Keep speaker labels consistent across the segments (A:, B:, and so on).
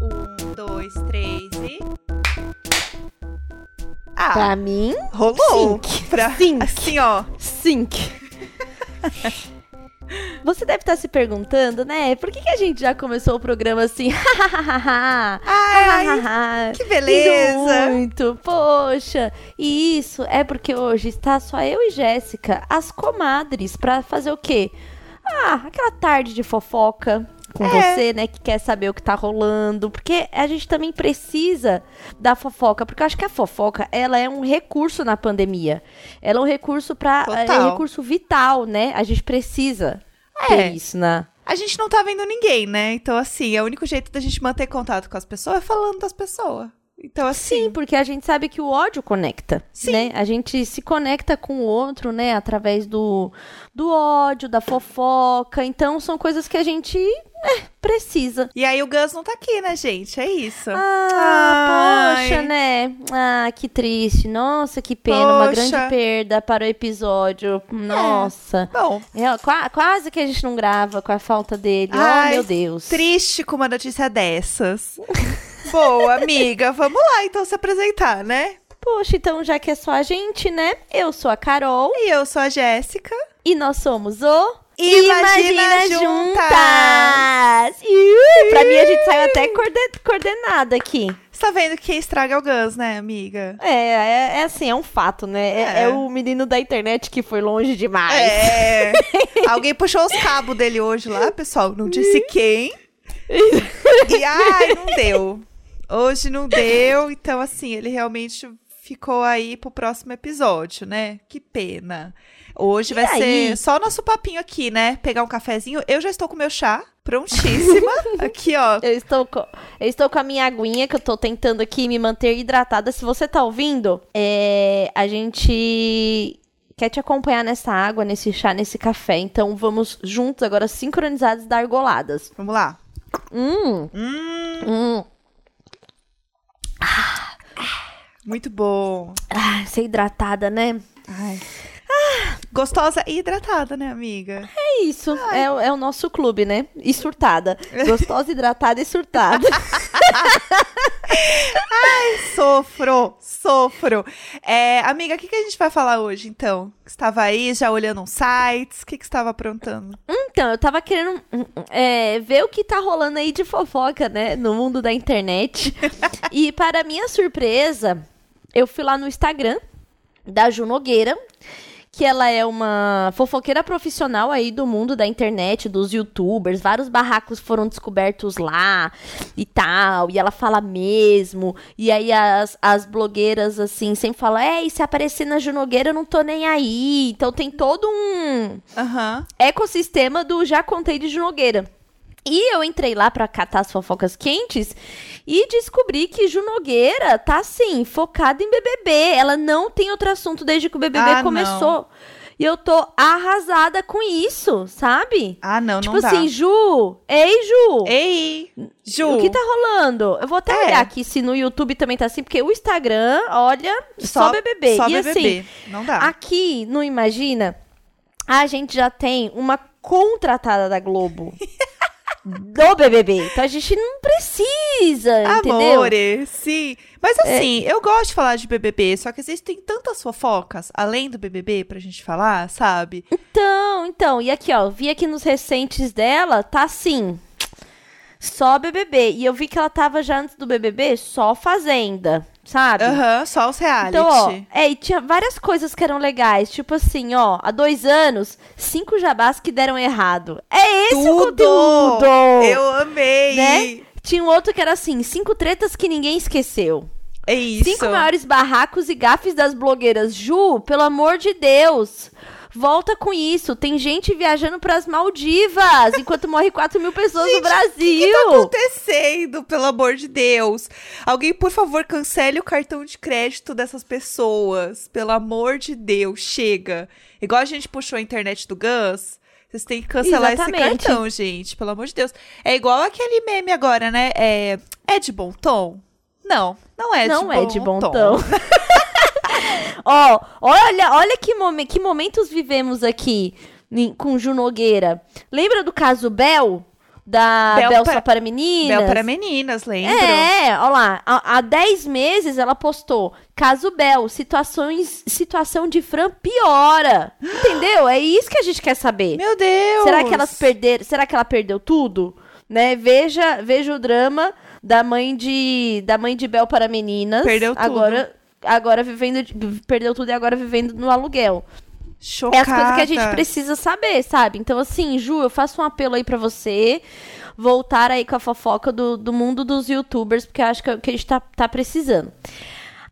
A: Um, dois, três e.
B: Pra
A: Ah,
B: mim,
A: rolou.
B: Sync.
A: Pra...
B: Sync.
A: Assim, ó.
B: sync. Você deve estar se perguntando, né? Por que, que a gente já começou o programa assim?
A: Ai, que beleza.
B: Muito, poxa. E isso é porque hoje está só eu e Jéssica, as comadres, pra fazer o quê? Ah, aquela tarde de fofoca com
A: É.
B: você, né, que quer saber o que tá rolando, porque a gente também precisa da fofoca, porque eu acho que a fofoca, ela é um recurso na pandemia. Ela é um recurso para é um recurso vital, né? A gente precisa
A: É.
B: isso, né?
A: A gente não tá vendo ninguém, né? Então, assim, é o único jeito da gente manter contato com as pessoas é falando das pessoas. Então, assim.
B: Sim, porque a gente sabe que o ódio conecta,
A: Sim.
B: né? A gente se conecta com o outro, né? Através do, do ódio, da fofoca. Então, são coisas que a gente é, precisa.
A: E aí o Gus não tá aqui, né, gente? É isso.
B: Ah,
A: Ai.
B: poxa, né? Ah, que triste. Nossa, que pena. Uma
A: Poxa.
B: grande perda para o episódio. Nossa.
A: Bom,
B: É, qua- quase que a gente não grava com a falta dele.
A: Ai,
B: oh, meu Deus.
A: triste com uma notícia dessas. Boa, amiga. Vamos lá, então, se apresentar, né?
B: Poxa, então já que é só a gente, né? Eu sou a Carol
A: E eu sou a Jéssica.
B: e nós somos o
A: Imagina
B: Juntas! Ih, pra mim a gente saiu até coorden- coordenada aqui.
A: Você tá vendo que quem estraga o Gus, né, amiga?
B: É, é, é assim, é um fato, né? É,
A: É.
B: é o menino da internet que foi longe demais.
A: É. Alguém puxou os cabos dele hoje lá, pessoal. Não disse quem. E ai, não deu. Hoje não deu, então assim, ele realmente ficou aí pro próximo episódio, né? Que pena. Hoje
B: E
A: vai
B: aí?
A: ser só nosso papinho aqui, né? Pegar um cafezinho. Eu já estou com meu chá, prontíssima. aqui, ó.
B: Eu estou, com, eu estou com a minha aguinha, que eu tô tentando aqui me manter hidratada. Se você tá ouvindo, é, a gente quer te acompanhar nessa água, nesse chá, nesse café. Então vamos juntos agora, sincronizados, dar goladas.
A: Vamos lá.
B: Hum,
A: Hum,
B: hum.
A: muito bom.
B: Ah, ser hidratada, né?
A: Ai. Gostosa e hidratada, né, amiga?
B: É isso. É, o- é o nosso clube, né? E surtada. Gostosa, hidratada e surtada.
A: Sofro, sofro. É, amiga, o que, que a gente vai falar hoje, então? Estava aí já olhando uns sites, o que, que você estava aprontando?
B: Então, eu tava querendo hum, é, ver o que tá rolando aí de fofoca, né? No mundo da internet. e para minha surpresa, eu fui lá no Instagram da Ju Nogueira, que ela é uma fofoqueira profissional aí do mundo da internet, dos youtubers. Vários barracos foram descobertos lá e tal. E ela fala mesmo. E aí as, as blogueiras, assim, sempre falam: É, e se aparecer na Ju Nogueira, eu não tô nem aí. Então tem todo um
A: Aham.
B: ecossistema do Já Contei de Ju Nogueira. E eu entrei lá pra catar as fofocas quentes e descobri que Ju Nogueira tá assim, focada em BBB. Ela não tem outro assunto desde que o BBB
A: Ah,
B: começou. E eu tô arrasada com isso, sabe?
A: Ah, não,
B: tipo
A: não dá.
B: assim, Ju, ei Ju,
A: Ei, Ju.
B: o que tá rolando? Eu vou até
A: É.
B: olhar aqui se no YouTube também tá assim, porque o Instagram, olha, só, BBB.
A: Só
B: e
A: BBB.
B: assim,
A: não dá.
B: Aqui no Imagina, a gente já tem uma contratada da Globo do BBB. Então a gente não precisa, entendeu?
A: Amore, sim. Mas assim, eu gosto de falar de BBB, só que existem tantas fofocas além do BBB pra gente falar, sabe?
B: Então, então, e aqui, ó, vi aqui nos recentes dela, tá assim. Só BBB. E eu vi que ela tava já antes do BBB só Fazenda, sabe?
A: Aham, só os reality.
B: Então, ó, é, e tinha várias coisas que eram legais. Tipo assim, ó, há dois anos, cinco jabás que deram errado. É esse o conteúdo!
A: Eu amei!
B: Né? Tinha um outro que era assim, cinco tretas que ninguém esqueceu.
A: É isso.
B: Cinco maiores barracos e gafes das blogueiras. Ju, pelo amor de Deus, volta com isso. Tem gente viajando pras Maldivas, enquanto morre 4 mil pessoas
A: Gente,
B: no Brasil.
A: O que tá acontecendo, pelo amor de Deus? Alguém, por favor, cancele o cartão de crédito dessas pessoas. Pelo amor de Deus, chega. Igual a gente puxou a internet do Gus, vocês têm que cancelar
B: Exatamente.
A: esse cartão, gente. Pelo amor de Deus. É igual aquele meme agora, né? É, é de bom tom? Não, não é
B: não
A: de
B: é
A: bom
B: de bom
A: tom.
B: tom. Ó, olha, olha que, momen que momentos vivemos aqui com Ju Nogueira. Lembra do caso Bel? Da
A: Bel
B: Bel,
A: para-
B: só para meninas?
A: Bel para meninas, lembro?
B: É, ó lá, há há 10 meses ela postou Caso Bel, situações, situação de Fran piora. Entendeu? É isso que a gente quer saber.
A: Meu Deus!
B: Será que elas perderam? Será que ela perdeu tudo? Né? Veja, veja o drama da mãe de da mãe de Bel para meninas.
A: Perdeu tudo.
B: Agora agora vivendo de- perdeu tudo e agora vivendo no aluguel.
A: Chocada.
B: É as coisas que a gente precisa saber, sabe? Então assim, Ju, eu faço um apelo aí pra você voltar aí com a fofoca do, do mundo dos youtubers, porque eu acho que, é o que a gente tá, tá precisando.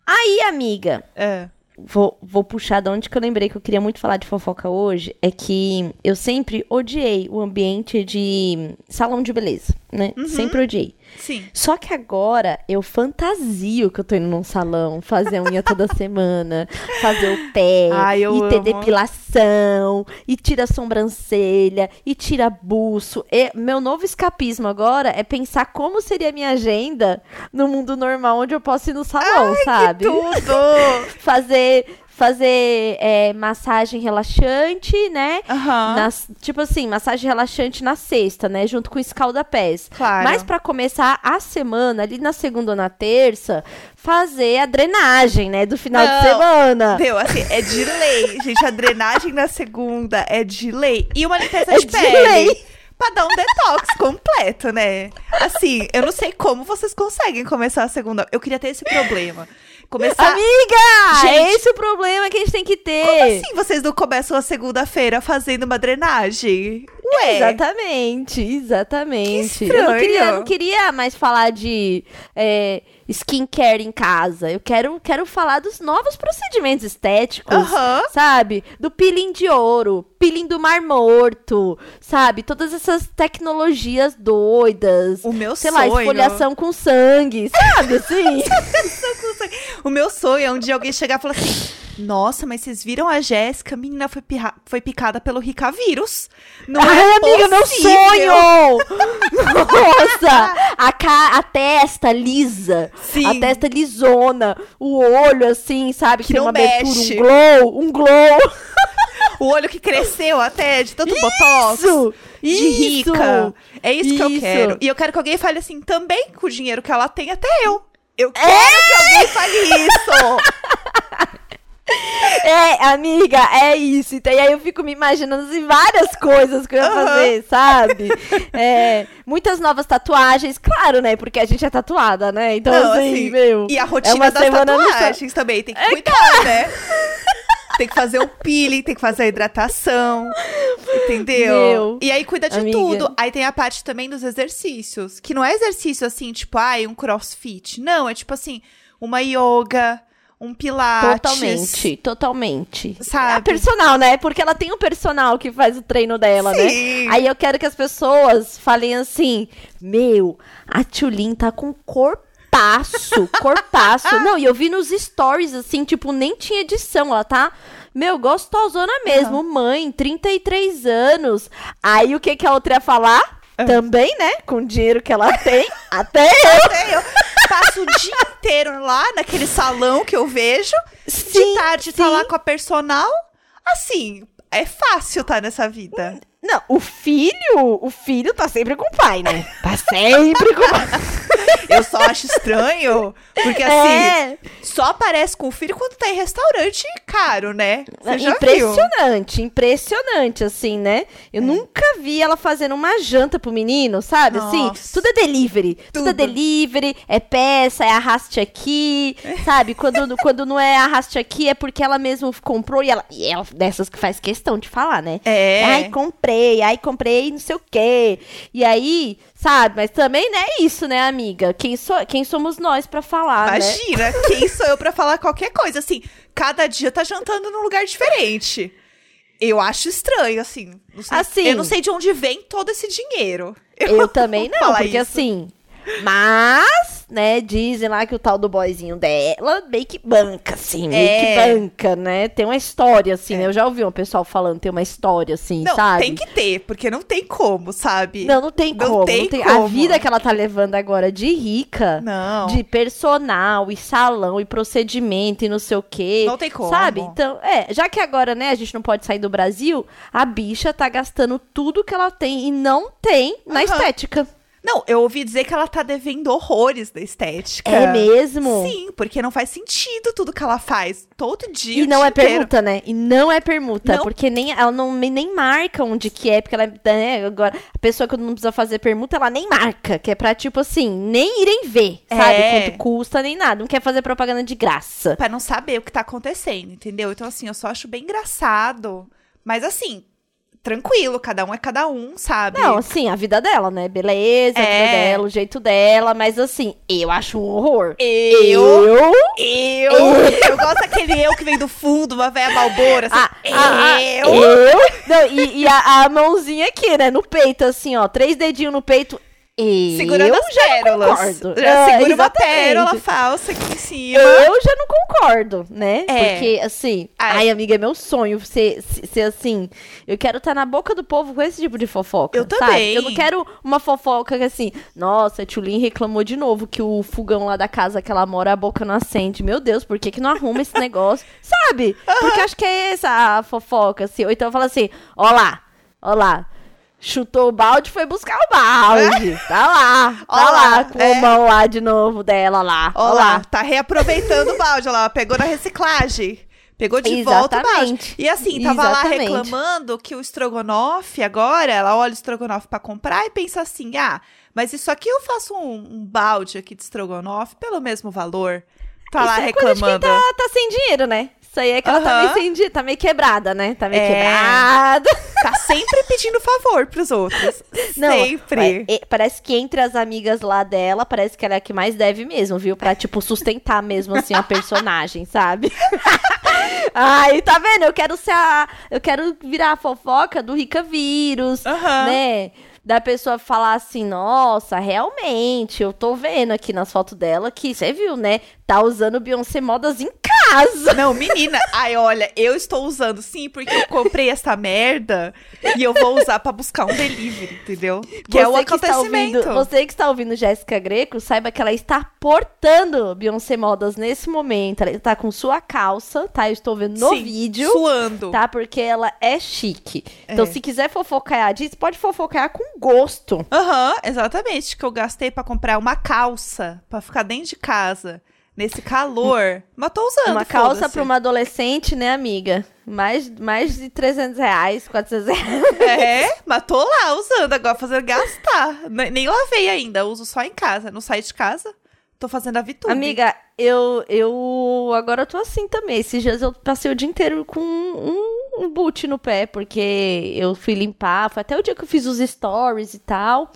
B: Aí, amiga,
A: É.
B: vou, vou puxar de onde que eu lembrei que eu queria muito falar de fofoca hoje. É que eu sempre odiei o ambiente de salão de beleza, né?
A: Uhum.
B: Sempre odiei.
A: Sim.
B: Só que agora eu fantasio que eu tô indo num salão, fazer a unha toda semana, fazer o pé,
A: Ai,
B: e ter
A: amo.
B: depilação, e tira a sobrancelha, e tira buço. E meu novo escapismo agora é pensar como seria a minha agenda no mundo normal, onde eu posso ir no salão, sabe?
A: Tudo!
B: Fazer, fazer é, massagem relaxante, né? Nas- tipo assim, massagem relaxante na sexta, né? Junto com escalda-pés.
A: Claro.
B: Mas pra começar a semana, ali na segunda ou na terça, fazer a drenagem, né? Do final
A: Não.
B: de semana.
A: Meu, assim, é de lei. Gente, a drenagem na segunda é de lei. E uma limpeza
B: É
A: de
B: de
A: pele.
B: lei.
A: Pra dar um detox completo, né? Assim, eu não sei como vocês conseguem começar a segunda. Eu queria ter esse problema. Começar.
B: Amiga!
A: Gente.
B: é esse o problema que a gente tem que ter.
A: Como assim vocês não começam a segunda-feira fazendo uma drenagem? Ué.
B: Exatamente, exatamente.
A: Que
B: eu não queria, não queria mais falar de é, skincare em casa. Eu quero, quero falar dos novos procedimentos estéticos. Sabe? Do peeling de ouro, peeling do mar morto, sabe? Todas essas tecnologias doidas.
A: O meu
B: sei lá,
A: sonho.
B: esfoliação com sangue, sabe assim?
A: O meu sonho é um dia alguém chegar e falar assim: Nossa, mas vocês viram a Jéssica? A menina foi, foi picada pelo Rica vírus. Não
B: Ai,
A: é
B: amiga, meu
A: possível."
B: sonho! Nossa! A, ca... a testa lisa.
A: Sim.
B: A testa lisona. O olho, assim, sabe?
A: Que
B: tem
A: não
B: uma abertura,
A: mexe.
B: um glow. Um glow.
A: O olho que cresceu até de tanto botox.
B: Isso!
A: De
B: Isso!
A: rica. É isso, que eu
B: Isso.
A: quero. E eu quero que alguém fale assim também com o dinheiro que ela tem, até eu. Eu
B: É!
A: quero que alguém fale isso.
B: É, amiga, é isso. Então, e aí eu fico me imaginando assim, várias coisas que eu ia
A: Aham.
B: fazer, sabe? É, muitas novas tatuagens, claro, né? Porque a gente é tatuada, né? Então,
A: Não,
B: assim,
A: assim,
B: meu.
A: E a
B: é
A: rotina
B: uma
A: das
B: semana no
A: tatuagens também. Tem que cuidar, né? Tem que fazer o peeling, tem que fazer a hidratação. Entendeu?
B: Meu,
A: e aí cuida de
B: amiga.
A: tudo. Aí tem a parte também dos exercícios. Que não é exercício assim, tipo, ai, um crossfit. Não, é tipo assim, uma yoga, um pilates.
B: Totalmente, totalmente.
A: Sabe?
B: A personal, né? Porque ela tem um personal que faz o treino dela,
A: Sim.
B: né? Aí eu quero que as pessoas falem assim: Meu, a Tulin tá com corpaço, corpaço. Não, e eu vi nos stories, assim, tipo, nem tinha edição. Ela tá, meu, gostosona mesmo. Mãe, 33 anos. Aí o que, que a outra ia falar?
A: Ah.
B: Também, né? Com o dinheiro que ela tem, até eu.
A: Até eu passo o dia inteiro lá naquele salão que eu vejo.
B: Sim,
A: de tarde tá
B: sim.
A: lá com a personal. Assim, é fácil tá nessa vida.
B: Não, o filho, o filho tá sempre com o pai, né? Tá sempre com o pai.
A: Eu só acho estranho, porque assim,
B: É,
A: só aparece com o filho quando tá em restaurante caro, né? Você já viu?
B: impressionante, impressionante, assim, né?
A: É.
B: Eu nunca vi ela fazendo uma janta pro menino, sabe? Assim,
A: Nossa.
B: tudo é delivery. Tudo. é
A: Tudo.
B: delivery, é peça, é arraste aqui, sabe? Quando, quando não é arraste aqui, é porque ela mesma comprou e ela, e ela dessas que faz questão de falar, né?
A: É.
B: Ai, comprei, ai, comprei não sei o quê. E aí, sabe? Mas também, né, é isso, né, amiga? Quem, so, quem somos nós pra falar, né?
A: Imagina, quem sou eu pra falar qualquer coisa? Assim, cada dia tá jantando num lugar diferente. Eu acho estranho, assim. Não sei-
B: Assim.
A: Eu não sei de onde vem todo esse dinheiro.
B: Eu também
A: vou
B: não, porque
A: isso.
B: assim, Mas, né, dizem lá que o tal do boyzinho dela meio que banca, assim, meio
A: É.
B: que banca, né? Tem uma história, assim, né? Eu já ouvi um pessoal falando, tem uma história, assim,
A: Não,
B: sabe?
A: tem que ter, porque não tem como, sabe?
B: Não, não tem
A: Não
B: como.
A: tem
B: não tem- A
A: como.
B: vida que ela tá levando agora de rica,
A: Não.
B: de personal e salão e procedimento e não sei o quê.
A: Não tem como.
B: Sabe? Então, é, já que agora, né, a gente não pode sair do Brasil, a bicha tá gastando tudo que ela tem e não tem na
A: Aham.
B: estética.
A: Não, eu ouvi dizer que ela tá devendo horrores da estética.
B: É mesmo?
A: Sim, porque não faz sentido tudo que ela faz todo dia.
B: E não é
A: inteiro.
B: permuta, né? E não é permuta,
A: Não.
B: porque nem ela não nem marca onde que é, porque ela né, agora a pessoa que não precisa fazer permuta, ela nem marca, que é pra tipo assim, nem irem ver, sabe?
A: É.
B: Quanto custa nem nada, não quer fazer propaganda de graça.
A: Pra não saber o que tá acontecendo, entendeu? Então, assim, eu só acho bem engraçado. Mas, assim, tranquilo, cada um é cada um, sabe?
B: Não, assim, a vida dela, né? Beleza, a vida
A: É.
B: dela, o jeito dela, mas assim, eu acho um horror.
A: Eu.
B: Eu?
A: Eu. Eu gosto daquele eu que vem do fundo, uma velha malbora, assim.
B: Ah, ah, ah,
A: eu.
B: eu? Não, e, e a, a mãozinha aqui, né? No peito, assim, ó. Três dedinhos no peito. Eu
A: Segurando as
B: não
A: pérolas.
B: concordo.
A: Já
B: Ah,
A: segura uma pérola falsa aqui em cima.
B: Eu já não concordo, né?
A: É.
B: Porque, assim,
A: Ah,
B: ai, amiga, é meu sonho ser, ser, assim. Eu quero estar na boca do povo com esse tipo de fofoca.
A: Eu
B: sabe?
A: também.
B: Eu não quero uma fofoca que, assim, nossa, a Tulin reclamou de novo que o fogão lá da casa que ela mora, a boca não acende. Meu Deus, por que, que não arruma esse negócio? Sabe? Porque acho que é essa a fofoca, assim. Ou então fala assim: ó lá, ó lá. Chutou o balde, foi buscar o balde. Tá lá, tá
A: Ó
B: lá,
A: lá,
B: com
A: é.
B: o mão lá de novo dela lá.
A: Ó lá, tá reaproveitando o balde, lá, pegou na reciclagem. Pegou de volta o balde.
B: Exatamente.
A: E assim, tava lá
B: Exatamente.
A: reclamando que o estrogonofe agora, ela olha o estrogonofe pra comprar e pensa assim: ah, mas isso aqui eu faço um, um balde aqui de estrogonofe pelo mesmo valor. Tá lá
B: Isso é coisa de quem
A: reclamando.
B: tá, tá sem dinheiro, né? Isso aí é que ela tá meio sem tá meio quebrada, né? Tá meio
A: É.
B: quebrada.
A: Tá sempre pedindo favor pros outros.
B: Não,
A: sempre.
B: pa- e- parece que entre as amigas lá dela, parece que ela é a que mais deve mesmo, viu? Pra, tipo, sustentar mesmo, assim, a personagem, sabe? Ai, tá vendo? Eu quero ser a... Eu quero virar a fofoca do Rica Vírus,
A: Aham.
B: né? Da pessoa falar assim, nossa, realmente, eu tô vendo aqui nas fotos dela que, você viu, né? Tá usando Beyoncé Modas em casa.
A: Não, menina, ai, olha, eu estou usando sim, porque eu comprei essa merda e eu vou usar pra buscar um delivery, entendeu? Que é o
B: Você que está
A: acontecimento.
B: ouvindo, você que está ouvindo Jéssica Greco, saiba que ela está portando Beyoncé Modas nesse momento. Ela está com sua calça, tá? Eu estou vendo no
A: Sim,
B: vídeo.
A: Suando.
B: Tá? Porque ela é chique. Então,
A: É.
B: se quiser fofocar disso, pode fofocar com gosto.
A: Aham, exatamente. Que eu gastei pra comprar uma calça pra ficar dentro de casa. Nesse calor. Mas tô usando.
B: uma calça para uma adolescente, né, amiga? Mais, mais de 300 reais, 400 reais.
A: É, mas tô lá usando agora, fazendo gastar. Ne- Nem lavei ainda, uso só em casa. Não saio de casa, tô fazendo a VTube.
B: Amiga, eu, eu agora eu tô assim também. Esses dias eu passei o dia inteiro com um, um boot no pé, porque eu fui limpar. Foi até o dia que eu fiz os stories e tal.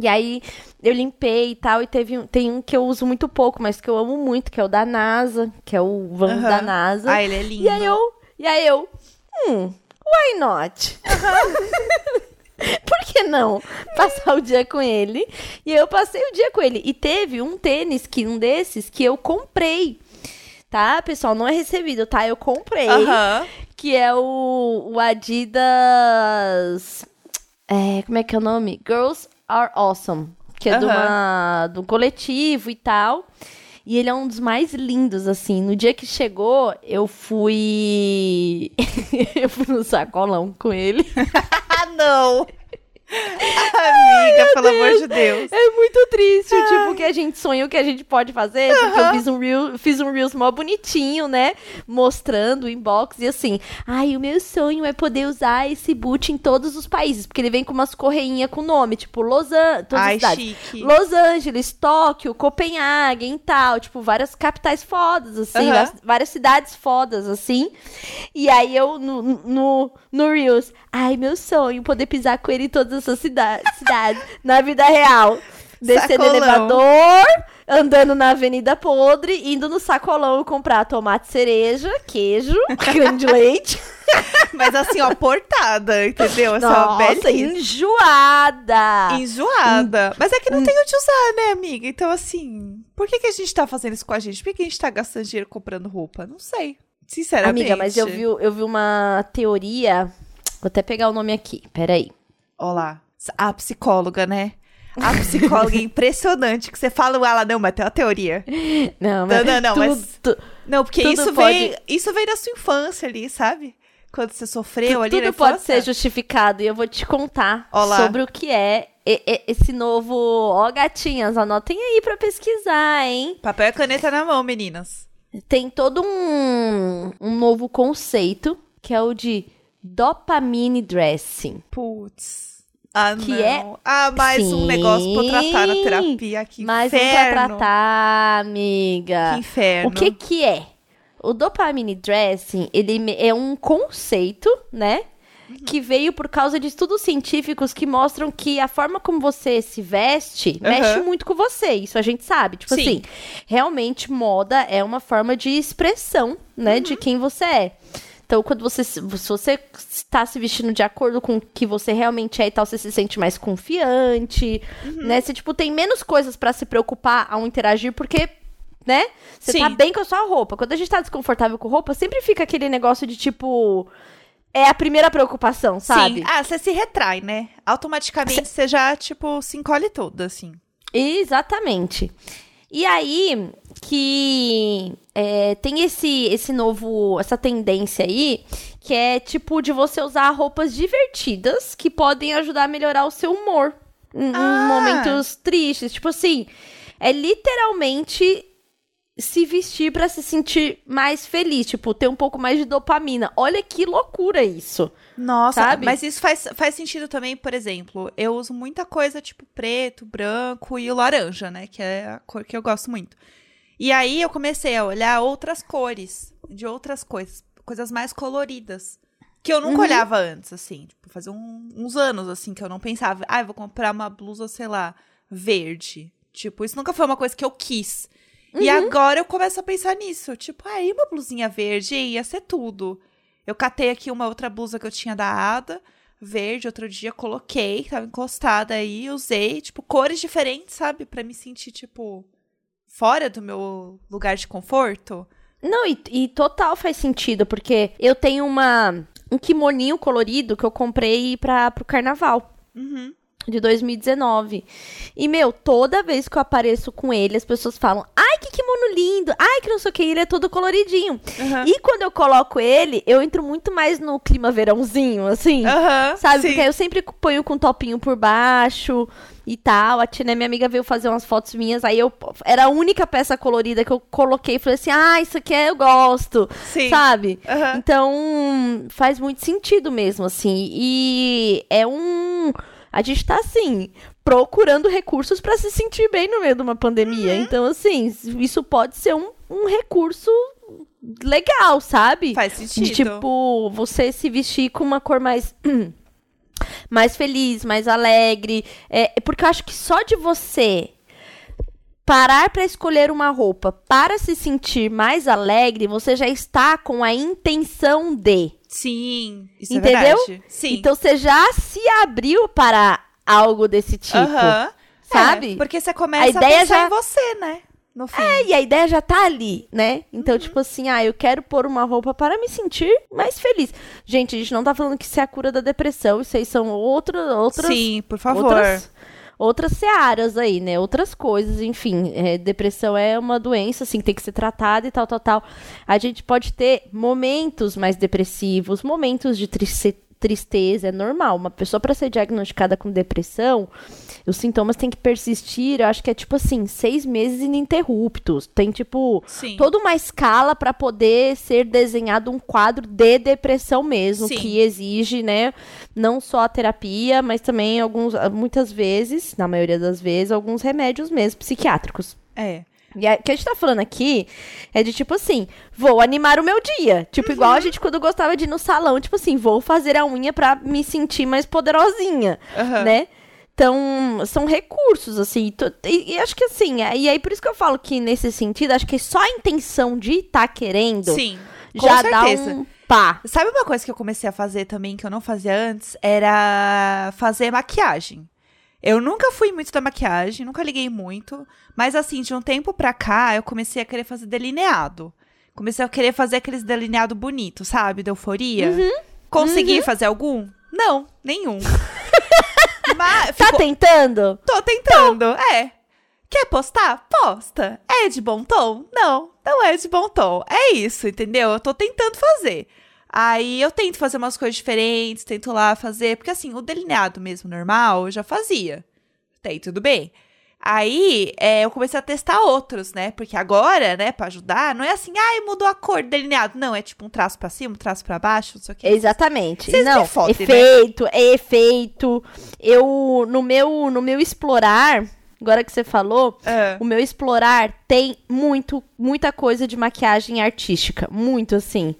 B: E aí eu limpei e tal, e teve um, tem um que eu uso muito pouco, mas que eu amo muito, que é o da NASA, que é o Vans
A: Aham.
B: da NASA.
A: Ah, ele é lindo.
B: E aí eu, e aí eu, hum, why not? Por que não passar o dia com ele? E eu passei o dia com ele. E teve um tênis, que um desses, que eu comprei. Tá, pessoal? Não é recebido, tá? Eu comprei.
A: Aham.
B: Que é o, o Adidas. É, como é que é o nome? Girls Are Awesome. Que é de,
A: Aham.
B: uma, de um coletivo e tal. E ele é um dos mais lindos, assim. No dia que chegou, eu fui. eu fui no sacolão com ele.
A: Ah, não! Amiga, pelo amor de Deus.
B: É muito triste, o tipo que a gente sonhou que a gente pode fazer, porque eu fiz um reel, fiz um reels mó bonitinho, né, mostrando o inbox e assim, ai, o meu sonho é poder usar esse boot em todos os países, porque ele vem com umas correinhas com nome, tipo Los as
A: Ai.
B: Los Angeles, Tóquio, Copenhague e tal, tipo, várias capitais fodas, assim,
A: Aham.
B: várias, várias cidades fodas, assim. E aí eu, no, no, no Reels, ai, meu sonho, poder pisar com ele em todas essas cida cidades, na vida real.
A: Sacolão.
B: elevador, andando na Avenida Podre, indo no sacolão comprar tomate cereja, queijo, creme de leite.
A: Mas assim, ó, portada, entendeu? Essa
B: Nossa, enjoada.
A: Enjoada. Mas é que não tem onde usar, né, amiga? Então, assim, por que, que a gente tá fazendo isso com a gente? Por que, que a gente tá gastando dinheiro comprando roupa? Não sei. Sinceramente.
B: Amiga, mas eu vi, eu vi uma teoria. Vou até pegar o nome aqui, peraí.
A: Olá. A psicóloga, né? A psicóloga é impressionante. Que você fala, ela, não, mas tem uma teoria.
B: Não,
A: Não, não, não,
B: tudo-
A: mas-
B: tu-
A: Não, porque
B: Tudo
A: isso
B: pode-
A: vem, isso vem da sua infância ali, sabe? Quando você sofreu ali
B: tudo
A: na
B: pode
A: infância.
B: ser justificado e eu vou te contar
A: Olá.
B: sobre o que é esse novo. Ó, gatinhas, anotem aí pra pesquisar, hein?
A: Papel e caneta na mão, meninas.
B: Tem todo um, um novo conceito que é o de dopamine dressing.
A: Putz. Ah,
B: Que
A: não.
B: é-
A: Ah, mais um
B: Sim.
A: negócio pra tratar na terapia. Que
B: Mais um
A: inferno.
B: pra tratar, amiga.
A: Que inferno.
B: O que que é? O dopamine dressing, ele é um conceito, né?
A: Uhum.
B: Que veio por causa de estudos científicos que mostram que a forma como você se veste mexe
A: Aham.
B: muito com você. Isso a gente sabe. Tipo
A: Sim.
B: assim, realmente moda é uma forma de expressão, né?
A: Uhum.
B: De quem você é. Então, quando você, se você está se vestindo de acordo com o que você realmente é e tal, você se sente mais confiante,
A: Uhum.
B: né? Você, tipo, tem menos coisas pra se preocupar ao interagir, porque, né? Você tá
A: Sim.
B: bem com a sua roupa. Quando a gente tá desconfortável com roupa, sempre fica aquele negócio de, tipo... É a primeira preocupação, sabe?
A: Sim. Ah, você se retrai, né? Automaticamente você já, tipo, se encolhe toda, assim.
B: Exatamente. E aí que é, tem esse, esse novo, essa tendência aí, que é tipo de você usar roupas divertidas que podem ajudar a melhorar o seu humor em,
A: Ah.
B: momentos tristes. Tipo assim, é literalmente se vestir pra se sentir mais feliz, tipo, ter um pouco mais de dopamina. Olha que loucura isso.
A: Nossa,
B: Sabe?
A: mas isso faz, faz sentido também, por exemplo, eu uso muita coisa tipo preto, branco e laranja, né? Que é a cor que eu gosto muito. E aí eu comecei a olhar outras cores, de outras coisas, coisas mais coloridas. Que eu nunca
B: Uhum.
A: olhava antes, assim. Tipo, fazia um- uns anos, assim, que eu não pensava, ah, eu vou comprar uma blusa, sei lá, verde. Tipo, isso nunca foi uma coisa que eu quis. E
B: Uhum.
A: agora eu começo a pensar nisso. Tipo, aí uma blusinha verde ia ser tudo. Eu catei aqui uma outra blusa que eu tinha da Ada, verde, outro dia coloquei, tava encostada aí, usei, tipo, cores diferentes, sabe? Pra me sentir, tipo, fora do meu lugar de conforto.
B: Não, e, e total faz sentido, porque eu tenho uma um kimoninho colorido que eu comprei para pro carnaval
A: Uhum.
B: De 2019. E, meu, toda vez que eu apareço com ele, as pessoas falam: ai, que kimono lindo! Ai, que não sei o que, ele é todo coloridinho.
A: Aham.
B: E quando eu coloco ele, eu entro muito mais no clima verãozinho, assim.
A: Aham.
B: Sabe?
A: sim.
B: Porque aí eu sempre ponho com um topinho por baixo e tal. A Tina, minha amiga, veio fazer umas fotos minhas. Aí eu. Era a única peça colorida que eu coloquei e falei assim: ah, isso aqui eu gosto.
A: Sim.
B: Sabe?
A: Aham.
B: Então, faz muito sentido mesmo, assim. E é um. A gente tá, assim, procurando recursos pra se sentir bem no meio de uma pandemia.
A: Uhum.
B: Então, assim, isso pode ser um, um recurso legal, sabe?
A: Faz
B: De,
A: sentido.
B: tipo, você se vestir com uma cor mais. mais feliz, mais alegre. É, é porque eu acho que só de você parar pra escolher uma roupa para se sentir mais alegre, você já está com a intenção de.
A: Sim, isso
B: Entendeu?
A: é. Sim.
B: Então você já se abriu para algo desse tipo.
A: Aham.
B: sabe?
A: É, porque você começa
B: A
A: a,
B: ideia
A: pensar
B: já-
A: em você, né? No fim.
B: É, e a ideia já tá ali, né? Então,
A: Uhum.
B: tipo assim, ah, eu quero pôr uma roupa para me sentir mais feliz. Gente, a gente não tá falando que isso é a cura da depressão, isso aí são outro, outras
A: Sim, por favor.
B: outras, outras searas aí, né? Outras coisas, enfim. é, depressão é uma doença, assim, que tem que ser tratada e tal, tal, tal. A gente pode ter momentos mais depressivos, momentos de trice- tristeza, é normal. Uma pessoa para ser diagnosticada com depressão, os sintomas têm que persistir, eu acho que é tipo assim, seis meses ininterruptos. Tem, tipo,
A: Sim.
B: toda uma escala para poder ser desenhado um quadro de depressão mesmo,
A: Sim.
B: que exige, né, não só a terapia, mas também alguns, muitas vezes, na maioria das vezes, alguns remédios mesmo psiquiátricos.
A: É.
B: E o que a gente tá falando aqui é de tipo assim, vou animar o meu dia. Tipo, igual
A: Uhum.
B: a gente quando gostava de ir no salão, tipo assim, vou fazer a unha pra me sentir mais poderosinha,
A: Aham.
B: né? Então, são recursos, assim. E, e acho que assim, é- e aí por isso que eu falo que nesse sentido, acho que só a intenção de estar querendo
A: Sim.
B: Já dá um Pá.
A: Sabe uma coisa que eu comecei a fazer também, que eu não fazia antes? Era fazer maquiagem. Eu nunca fui muito da maquiagem, nunca liguei muito. Mas assim, de um tempo pra cá, eu comecei a querer fazer delineado. Comecei a querer fazer aqueles delineado bonito, sabe? Da euforia. Consegui fazer algum? Não, nenhum. Mas
B: Tá
A: ficou-
B: tentando?
A: Tô tentando, é. Quer postar? Posta. É de bom tom? Não, não é de bom tom. É isso, entendeu? Eu tô tentando fazer. Aí eu tento fazer umas coisas diferentes, tento lá fazer, porque assim, o delineado mesmo normal eu já fazia. Até aí tudo bem. Aí é, eu comecei a testar outros, né? Porque agora, né, pra ajudar, não é assim, ai, mudou a cor do delineado. Não, é tipo um traço pra cima, um traço pra baixo, não sei o quê.
B: Exatamente.
A: Vocês
B: não,
A: fodem, né?
B: efeito, é efeito. Eu no meu no meu explorar, agora que você falou,
A: Ah.
B: o meu explorar tem muito muita coisa de maquiagem artística, muito assim.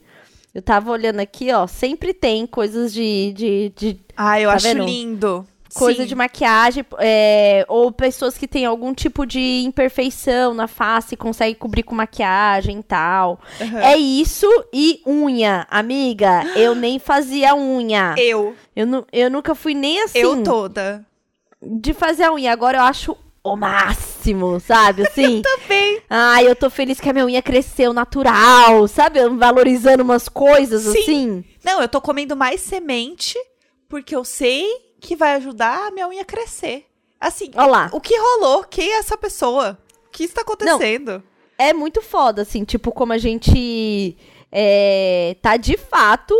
B: Eu tava olhando aqui, ó, sempre tem coisas de, de, de
A: Ai, eu
B: Tá
A: acho
B: vendo?
A: lindo.
B: coisa
A: Sim.
B: de maquiagem, é, ou pessoas que têm algum tipo de imperfeição na face, conseguem cobrir com maquiagem e tal.
A: Aham.
B: É isso e unha, amiga. Eu nem fazia unha.
A: Eu,
B: Eu, eu nunca fui nem assim
A: eu toda.
B: de fazer a unha. Agora eu acho o máximo, sabe? Assim.
A: Também.
B: Ai, eu tô feliz que a minha unha cresceu natural, sabe? Valorizando umas coisas
A: Sim.
B: assim.
A: Não, eu tô comendo mais semente porque eu sei que vai ajudar a minha unha a crescer. Assim,
B: Olha lá.
A: o que rolou? Quem é essa pessoa? O que está acontecendo?
B: É muito foda, assim, tipo, como a gente é, tá de fato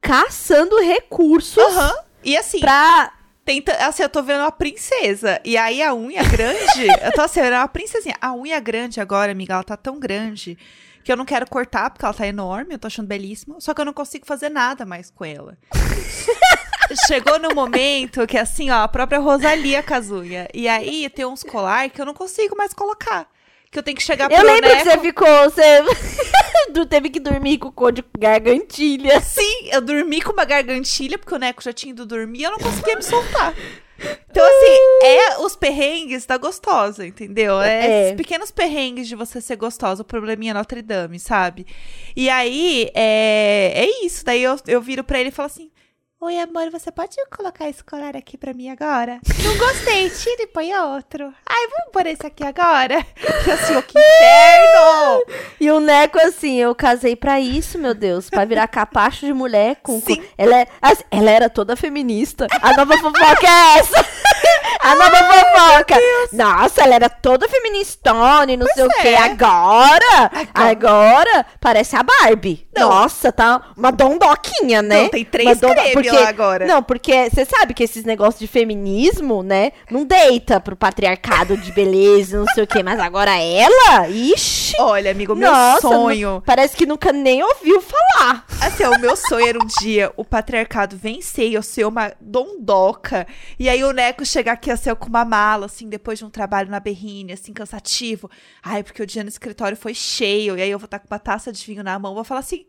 B: caçando recursos
A: Aham. E assim,
B: pra.
A: Tenta, assim, eu tô vendo uma princesa. E aí a unha grande, eu tô assim, vendo uma princesinha. A unha grande agora, amiga, ela tá tão grande que eu não quero cortar porque ela tá enorme, eu tô achando belíssima. Só que eu não consigo fazer nada mais com ela. Chegou no momento que assim, ó, a própria Rosalia com as unhas. E aí tem uns colar que eu não consigo mais colocar. Que eu tenho que chegar
B: Eu
A: pro
B: lembro que
A: Neco.
B: você ficou. Você teve que dormir com cor de gargantilha.
A: Sim, eu dormi com uma gargantilha, porque o Neco já tinha ido dormir e eu não conseguia me soltar. Então, assim, é os perrengues da gostosa, entendeu? É,
B: É.
A: esses pequenos perrengues de você ser gostosa, o probleminha Notre Dame, sabe? E aí, é, é isso. Daí eu, eu viro pra ele e falo assim: Oi, amor, você pode colocar esse colar aqui pra mim agora? Não gostei, tira e põe outro. Ai, vamos pôr esse aqui agora? E assim, ó, que inferno!
B: E o Neco, assim, eu casei pra isso, meu Deus. Pra virar capacho de mulher. Com, com-
A: Sim.
B: ela, é- assim, ela era toda feminista. A nova fofoca é essa. A nova fofoca. Nossa, ela era toda feministona e não sei o
A: Pois
B: quê.
A: é.
B: Agora, agora, parece a Barbie.
A: Não.
B: Nossa, tá uma dondoquinha, né?
A: Não, tem três creme lá agora.
B: Não, porque você sabe que esses negócios de feminismo, né, não deita pro patriarcado de beleza, não sei o quê. Mas agora ela, ixi.
A: Olha, amigo, o meu
B: Nossa,
A: sonho.
B: nu- parece que nunca nem ouviu falar.
A: Assim, o meu sonho era um dia o patriarcado vencer e eu ser uma dondoca. E aí o Neco chegar aqui assim, eu com uma mala, assim, depois de um trabalho na berrine, assim, cansativo. Ai, porque o dia no escritório foi cheio. E aí eu vou estar com uma taça de vinho na mão, vou falar assim: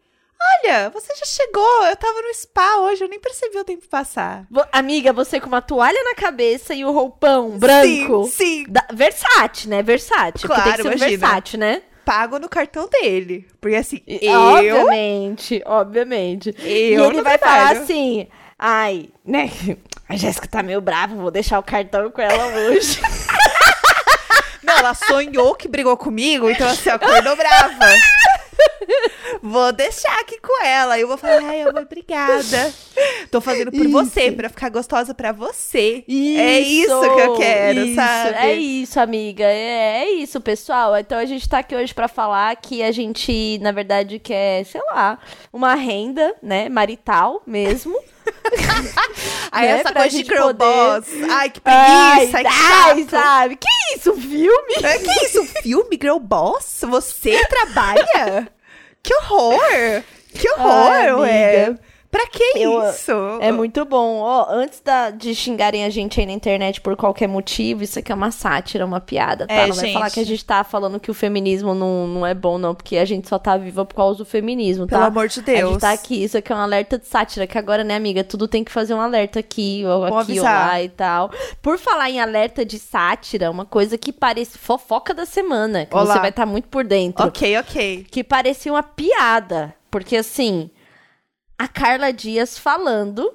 A: Olha, você já chegou, eu tava no spa hoje, eu nem percebi o tempo passar.
B: Amiga, você com uma toalha na cabeça e o roupão branco.
A: Sim, sim.
B: Da, Versace, né? Versace. porque
A: Claro,
B: tem que ser
A: imagina.
B: Versace, né?
A: Pago no cartão dele. Porque assim,
B: E-
A: eu.
B: Obviamente, obviamente.
A: Eu
B: e ele vai
A: trabalho.
B: falar assim: ai, né? A Jéssica tá meio brava, vou deixar o cartão com ela hoje.
A: Não, ela sonhou que brigou comigo, então assim, acordou brava. Vou deixar aqui com ela. Eu vou falar, ai, amor, obrigada. Tô fazendo por
B: Isso.
A: você, pra ficar gostosa pra você. é isso que eu quero,
B: isso,
A: sabe?
B: É isso, amiga. É, é isso, pessoal. Então a gente tá aqui hoje pra falar que a gente, na verdade, quer, sei lá, uma renda, né, marital mesmo.
A: Aí
B: né,
A: essa
B: pra
A: coisa de girl
B: poder-.
A: Ai, que
B: Ai,
A: preguiça, que
B: ai, sabe? Que isso, filme?
A: É, que isso, filme Girl Boss? Você trabalha? Que horror! Que horror,
B: Ai,
A: ué! Pra que
B: Eu-
A: isso?
B: É muito bom. Ó, antes da- de xingarem a gente aí na internet por qualquer motivo, isso aqui é uma sátira, uma piada, tá?
A: É,
B: não vai
A: gente.
B: falar que a gente tá falando que o feminismo não, não é bom, não, porque a gente só tá viva por causa do feminismo, tá?
A: Pelo amor de
B: A
A: Deus.
B: gente tá aqui, isso aqui é um alerta de sátira, que agora, né, amiga, tudo tem que fazer um alerta aqui, ou
A: Vou
B: aqui, ou
A: avisar.
B: lá e tal. Por falar em alerta de sátira, uma coisa que parece fofoca da semana, que
A: Olá.
B: você vai estar muito por dentro
A: Ok, ok.
B: que parecia uma piada. Porque assim, a Carla Dias falando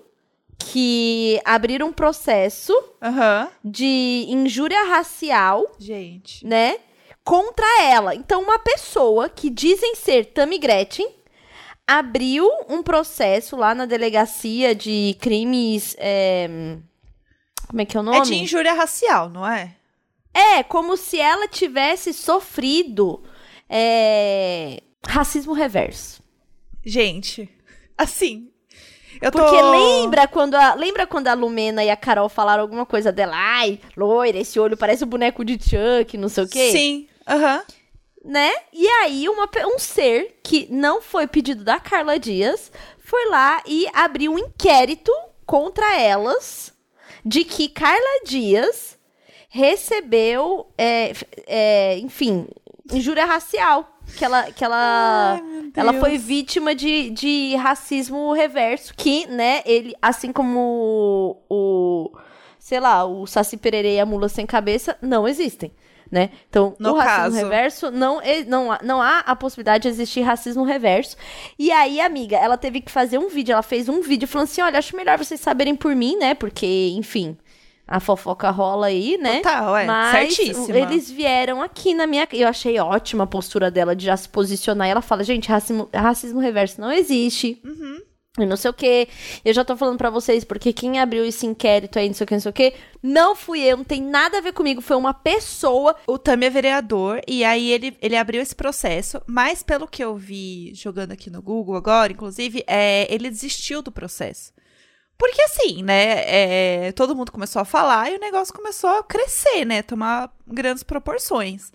B: que abriram um processo
A: Aham.
B: de injúria racial,
A: Gente.
B: né? Contra ela. Então, uma pessoa que dizem ser Tammy Gretchen abriu um processo lá na delegacia de crimes. é, Como é que é o nome?
A: É de injúria racial, não é?
B: É, como se ela tivesse sofrido é, racismo reverso.
A: Gente, assim. Eu tô...
B: Porque lembra quando a, lembra quando a Lumena e a Carol falaram alguma coisa dela? Ai, loira, esse olho parece o boneco de Chuck, não sei o quê.
A: Sim. Aham.
B: Né? E aí, uma um ser que não foi pedido da Carla Dias foi lá e abriu um inquérito contra elas de que Carla Dias recebeu, é, é, enfim, injúria racial. Que ela, que ela,
A: Ai,
B: ela foi vítima de, de racismo reverso, que, né, ele, assim como o, o sei lá, o Saci Pererê e a Mula Sem Cabeça, não existem, né? Então,
A: No
B: o racismo
A: caso.
B: reverso, não, não, não há a possibilidade de existir racismo reverso. E aí, amiga, ela teve que fazer um vídeo, ela fez um vídeo falando assim, olha, acho melhor vocês saberem por mim, né? Porque, enfim, a fofoca rola aí, né?
A: Total, é.
B: Mas
A: Certíssima.
B: eles vieram aqui na minha. Eu achei ótima a postura dela de já se posicionar. E ela fala, gente, racismo, racismo reverso não existe.
A: Uhum.
B: E não sei o que. Eu já tô falando pra vocês, porque quem abriu esse inquérito aí, não sei o que, não sei o que, não fui eu, não tem nada a ver comigo. Foi uma pessoa.
A: O Tami é vereador e aí ele, ele abriu esse processo, mas pelo que eu vi jogando aqui no Google agora, inclusive, é, ele desistiu do processo. Porque assim, né, é, todo mundo começou a falar e o negócio começou a crescer, né, tomar grandes proporções.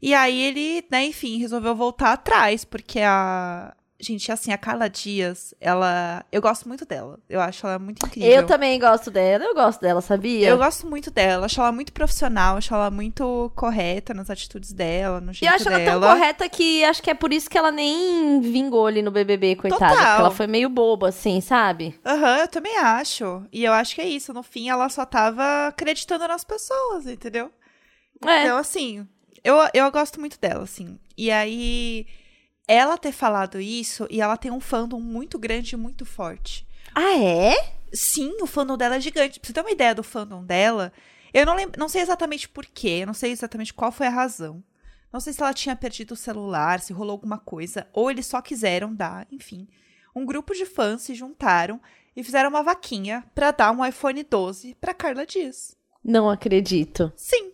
A: E aí ele, né, enfim, resolveu voltar atrás, porque a... Gente, assim, a Carla Dias, ela... Eu gosto muito dela. Eu acho ela muito incrível.
B: Eu também gosto dela, eu gosto dela, sabia?
A: Eu gosto muito dela, acho ela muito profissional, acho ela muito correta nas atitudes dela, no
B: E
A: jeito
B: eu acho ela tão
A: dela.
B: correta que acho que é por isso que ela nem vingou ali no BBB, coitada.
A: Total.
B: Porque ela foi meio boba, assim, sabe?
A: Aham, eu também acho. E eu acho que é isso. No fim, ela só tava acreditando nas pessoas, entendeu?
B: É.
A: Então, assim, eu, eu gosto muito dela, assim. E aí, ela ter falado isso, e ela tem um fandom muito grande e muito forte.
B: Ah, é?
A: Sim, o fandom dela é gigante. Pra você ter uma ideia do fandom dela, eu não lembro, não sei exatamente porquê, eu não sei exatamente qual foi a razão. Não sei se ela tinha perdido o celular, se rolou alguma coisa, ou eles só quiseram dar, enfim. Um grupo de fãs se juntaram e fizeram uma vaquinha pra dar um iPhone 12 pra Carla Dias.
B: Não acredito.
A: Sim.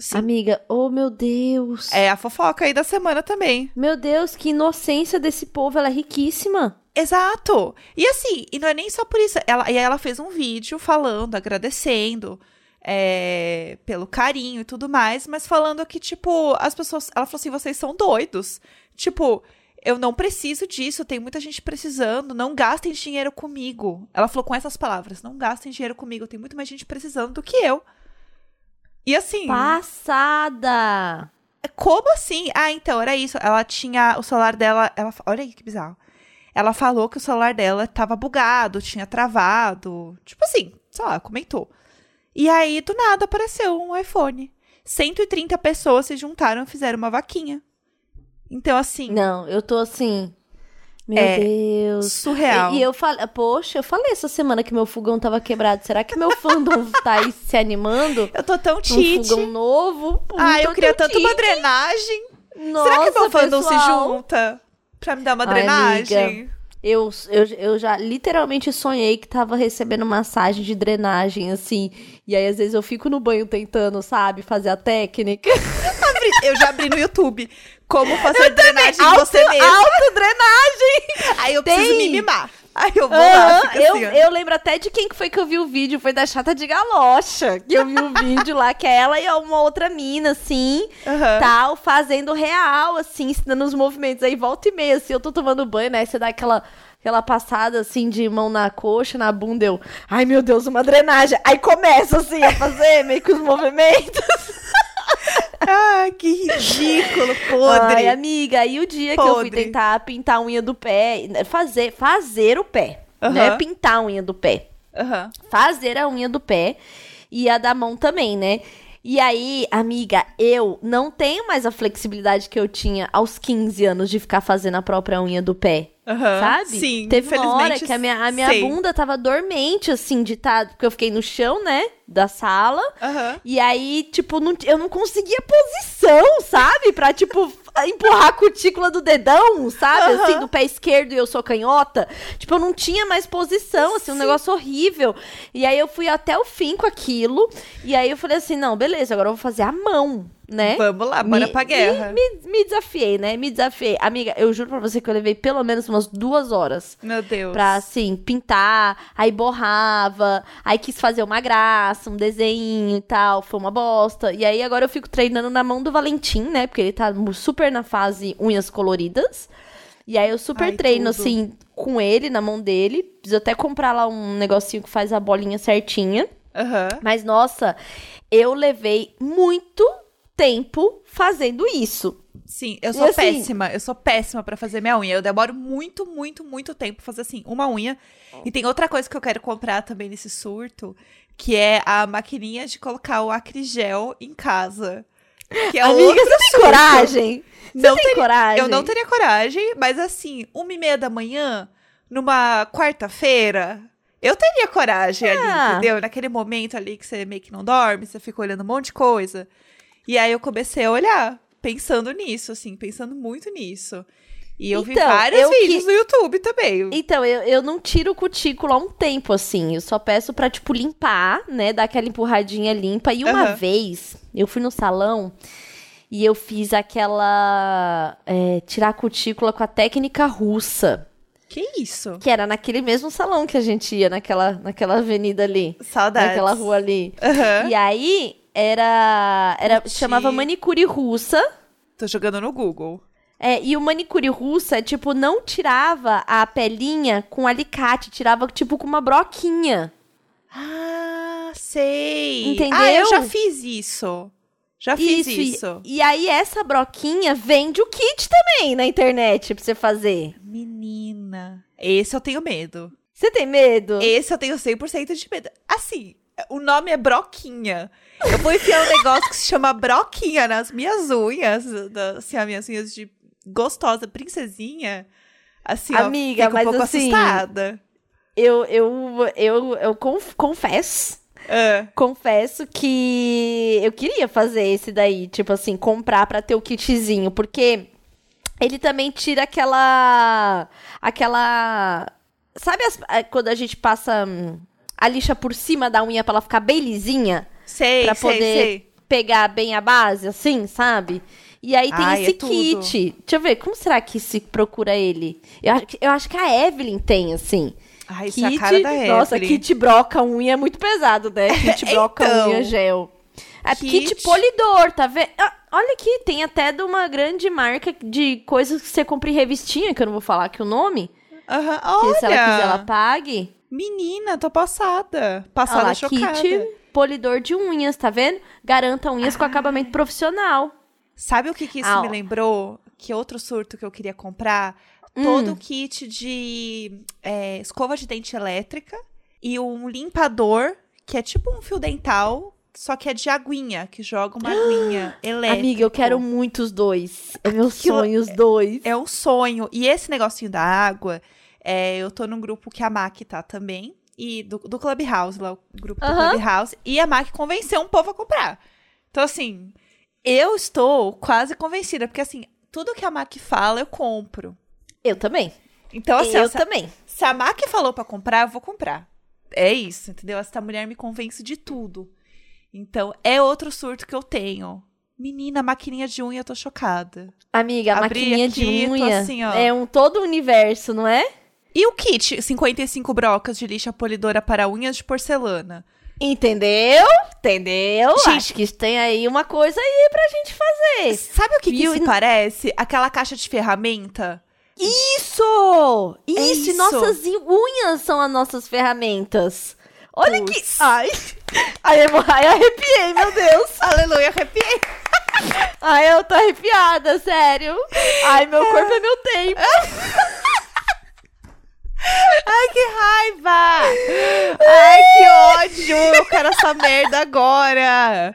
A: Sim.
B: Amiga, oh meu Deus.
A: É a fofoca aí da semana também.
B: Meu Deus, que inocência desse povo, ela é riquíssima.
A: Exato. E assim, e não é nem só por isso. Ela, e aí ela fez um vídeo falando, agradecendo é, pelo carinho e tudo mais, mas falando que, tipo, as pessoas. Ela falou assim: vocês são doidos. Tipo, eu não preciso disso, tem muita gente precisando, não gastem dinheiro comigo. Ela falou com essas palavras: não gastem dinheiro comigo, tem muito mais gente precisando do que eu. E assim.
B: Passada.
A: Como assim? Ah, então, era isso. Ela tinha o celular dela. Ela, olha aí que bizarro. Ela falou que o celular dela tava bugado, tinha travado. Tipo assim, sei lá, comentou. E aí, do nada, apareceu um iPhone. 130 pessoas se juntaram e fizeram uma vaquinha. Então, assim,
B: Não, eu tô assim. Meu
A: É,
B: Deus.
A: surreal.
B: E, e eu falei, poxa, eu falei essa semana que meu fogão tava quebrado. Será que meu fandom tá aí se animando?
A: Eu tô tão
B: Um
A: tite.
B: fogão novo?
A: Ah, eu
B: Tô
A: queria tanto uma drenagem.
B: Nossa,
A: Será que meu fandom se junta pra me dar uma
B: Ai,
A: drenagem?
B: amiga. Eu, eu, eu já literalmente sonhei que tava recebendo massagem de drenagem, assim. E aí, às vezes, eu fico no banho tentando, sabe, fazer a técnica.
A: Eu já abri no YouTube como fazer drenagem em você mesmo.
B: Autodrenagem!
A: Aí eu
B: Tem.
A: preciso me mimar. Aí eu vou lá,
B: Aham,
A: fica
B: eu,
A: assim,
B: eu lembro até de quem que foi que eu vi o vídeo. Foi da Chata de Galocha. Que eu vi o vídeo lá, que é ela e uma outra mina, assim,
A: Aham.
B: tal, fazendo real, assim, ensinando os movimentos. Aí volta e meia, assim, eu tô tomando banho, né? Você dá aquela, aquela passada, assim, de mão na coxa, na bunda, eu... Ai, meu Deus, uma drenagem. Aí começa, assim, a fazer meio que os movimentos.
A: Ah, que ridículo, podre.
B: Ai, amiga, aí o dia que eu fui
A: Podre.
B: tentar pintar a unha do pé, fazer, fazer o pé, né? Pintar a unha do pé. Fazer a unha do pé e a da mão também, né? E aí, amiga, eu não tenho mais a flexibilidade que eu tinha aos 15 anos de ficar fazendo a própria unha do pé.
A: Aham,
B: Sabe?
A: Sim,
B: Teve uma hora que a minha, a minha
A: sei.
B: bunda tava dormente, assim, de tá. Porque eu fiquei no chão, né? Da sala.
A: Aham.
B: E aí, tipo, não- eu não conseguia posição, sabe? Pra, tipo, empurrar a cutícula do dedão, sabe?
A: Aham.
B: Assim, do pé esquerdo e eu sou canhota. Tipo, eu não tinha mais posição, assim, um negócio horrível. E aí eu fui até o fim com aquilo. E aí eu falei assim: não, beleza, agora eu vou fazer a mão, né?
A: Vamos lá, bora
B: Me-
A: pra guerra.
B: Me, me, me desafiei, né? Me desafiei. Amiga, eu juro pra você que eu levei pelo menos umas duas horas.
A: Meu Deus.
B: Pra, assim, pintar, aí borrava, aí quis fazer uma graça, um desenho e tal, foi uma bosta. E aí agora eu fico treinando na mão do Valentim, né? Porque ele tá super na fase unhas coloridas. E aí eu super
A: Ai,
B: treino,
A: tudo.
B: assim, com ele, na mão dele. Preciso até comprar lá um negocinho que faz a bolinha certinha.
A: Aham.
B: Mas, nossa, eu levei muito tempo fazendo isso.
A: Sim, eu sou
B: assim-
A: péssima. Eu sou péssima pra fazer minha unha. Eu demoro muito, muito, muito tempo pra fazer assim, uma unha. E tem outra coisa que eu quero comprar também nesse surto, que é a maquininha de colocar o acrigel em casa. Que é
B: Amiga,
A: outro
B: você tem
A: surto.
B: coragem? Você
A: Não
B: tem
A: teria-
B: coragem?
A: Eu não teria coragem, mas assim, uma e meia da manhã, numa quarta-feira, eu teria coragem
B: Ah.
A: ali, entendeu? Naquele momento ali que você meio que não dorme, você fica olhando um monte de coisa. E aí eu comecei a olhar, pensando nisso, assim, pensando muito nisso. E eu vi
B: Então,
A: vários
B: eu
A: vídeos
B: que-
A: no YouTube também.
B: Então, eu, eu não tiro cutícula há um tempo, assim. Eu só peço pra, tipo, limpar, né? Dar aquela empurradinha limpa. E uma
A: Aham.
B: vez, eu fui no salão e eu fiz aquela... é, tirar a cutícula com a técnica russa.
A: Que isso?
B: Que era naquele mesmo salão que a gente ia, naquela, naquela avenida ali.
A: Saudades.
B: Naquela rua ali.
A: Aham.
B: E aí, era... era chamava manicure russa.
A: Tô jogando no Google.
B: É, e o manicure russa, tipo, não tirava a pelinha com alicate, tirava, tipo, com uma broquinha.
A: Ah, sei.
B: Entendeu?
A: Ah, eu já fiz isso. Já fiz
B: e-
A: isso.
B: E, aí, essa broquinha vende o kit também na internet pra você fazer.
A: Menina. Esse eu tenho medo.
B: Você tem medo?
A: Esse eu tenho 100% de medo. Assim, o nome é broquinha. Eu vou enfiar um negócio que se chama broquinha nas minhas unhas. Assim, as minhas unhas de gostosa princesinha. Assim,
B: Amiga,
A: ó, fico
B: mas
A: um pouco
B: assim-
A: assustada.
B: Eu, eu, eu, eu conf- confesso.
A: Ah,
B: Confesso que eu queria fazer esse daí, tipo assim, comprar pra ter o kitzinho, porque ele também tira aquela aquela sabe as- quando a gente passa hum, a lixa por cima da unha pra ela ficar bem lisinha,
A: sei,
B: Pra
A: sei,
B: poder-
A: sei.
B: pegar bem a base assim, sabe? E aí tem
A: Ai,
B: esse
A: é
B: kit. Deixa eu ver, como será que se procura ele? Eu, acho que- eu acho que a Evelyn tem assim.
A: Ai, isso é a cara da
B: Nossa,
A: Evelyn.
B: kit broca unha é muito pesado, né? Kit broca
A: Então,
B: unha gel. É kit...
A: kit-
B: polidor, tá vendo? Olha aqui, tem até de uma grande marca de coisas que você compra em revistinha, que eu não vou falar aqui o nome.
A: Aham,
B: Que
A: Olha,
B: se ela quiser, ela pague.
A: Menina, tô passada.
B: Olha
A: Passada
B: lá,
A: chocada.
B: kit polidor de unhas, tá vendo? Garanta unhas com acabamento profissional.
A: Sabe o que, que isso
B: Ah,
A: me lembrou? Que outro surto que eu queria comprar?
B: Hum.
A: Todo o kit de é, escova de dente elétrica e um limpador, que é tipo um fio dental, só que é de aguinha, que joga uma aguinha elétrica.
B: Amiga, eu quero muito os dois. É meu
A: Aquilo
B: sonho, os dois.
A: É um sonho. E esse negocinho da água, é, eu tô num grupo que a Mac tá também. E do, do Clubhouse, lá, o grupo do. Clubhouse. E a Mac convenceu um povo a comprar. Então, assim, eu estou quase convencida. Porque, assim, tudo que a Mac fala, eu compro.
B: Eu também.
A: Então, assim,
B: eu
A: se,
B: também.
A: se a Mac falou pra comprar, eu vou comprar. É isso, entendeu? Essa mulher me convence de tudo. Então, é outro surto que eu tenho. Menina, maquininha de unha, eu tô chocada.
B: Amiga, a
A: Abri
B: maquininha
A: aqui,
B: de unha
A: assim, ó.
B: é um todo universo, não é?
A: E o kit 55 brocas de lixa polidora para unhas de porcelana?
B: Entendeu? Entendeu?
A: Gente-
B: Acho que tem aí uma coisa aí pra gente fazer.
A: Sabe o que, que isso parece? Aquela caixa de ferramenta?
B: Isso! Isso!
A: É isso.
B: Nossas unhas são as nossas ferramentas. Olha que.
A: Puts.
B: Ai! Ai, eu ai, arrepiei, meu Deus!
A: Aleluia, arrepiei.
B: Ai, eu tô arrepiada, sério. Ai, meu corpo é meu tempo.
A: Ai, que raiva! Ai, que ódio! Eu quero essa merda agora!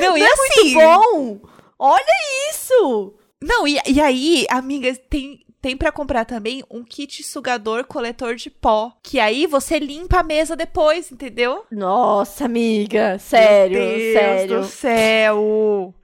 A: Não, e
B: Não é
A: assim.
B: muito bom? Olha isso!
A: Não, e, e aí, amiga, tem, tem para comprar também um kit sugador coletor de pó. Que aí você limpa a mesa depois, entendeu?
B: Nossa, amiga, sério,
A: Meu Deus
B: sério.
A: do céu.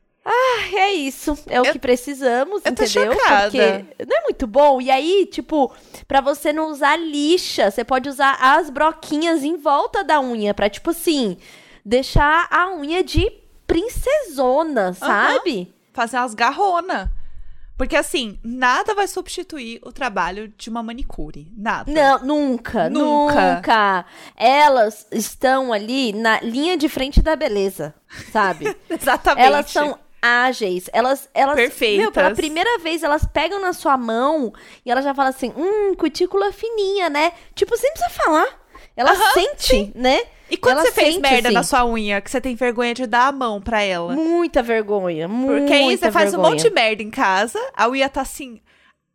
B: É isso, é o
A: Eu-
B: que precisamos, entendeu? Porque não é muito bom. E aí, tipo, pra você não usar lixa, você pode usar as broquinhas em volta da unha pra tipo assim, deixar a unha de princesona, sabe?
A: Fazer umas garrona. Porque assim, nada vai substituir o trabalho de uma manicure. Nada.
B: Não, nunca,
A: Nunca.
B: nunca. Elas estão ali na linha de frente da beleza, sabe?
A: Exatamente.
B: Elas são ágeis, elas, elas,
A: Perfeitas.
B: meu, pela primeira vez elas pegam na sua mão e ela já fala assim, hum, cutícula fininha, né? Tipo, sem precisar falar. Ela
A: Aham,
B: sente, né?
A: E quando
B: Ela
A: você fez
B: sente,
A: merda na sua unha, que você tem vergonha de dar a mão pra ela?
B: Muita vergonha, muita
A: Porque aí você faz um monte de merda em casa, a unha tá assim.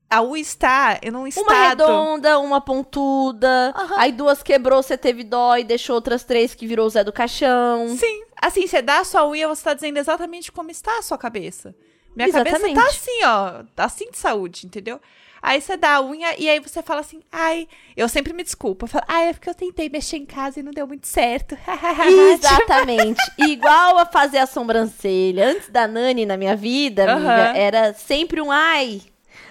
A: A unha está em um estado.
B: Uma redonda, uma pontuda,
A: Aham.
B: aí duas quebrou, você teve dó e deixou outras três que virou o Zé do Caixão.
A: Sim. Assim, você dá a sua unha, você tá dizendo exatamente como está a sua cabeça. Minha
B: Exatamente.
A: cabeça tá assim, ó. Assim de saúde, entendeu? Aí você dá a unha e aí você fala assim, ai, eu sempre me desculpo. Eu falo, ai, é porque eu tentei mexer em casa e não deu muito certo.
B: Exatamente. Igual a fazer a sobrancelha. Antes da Nani na minha vida, amiga,
A: Aham.
B: era sempre um ai.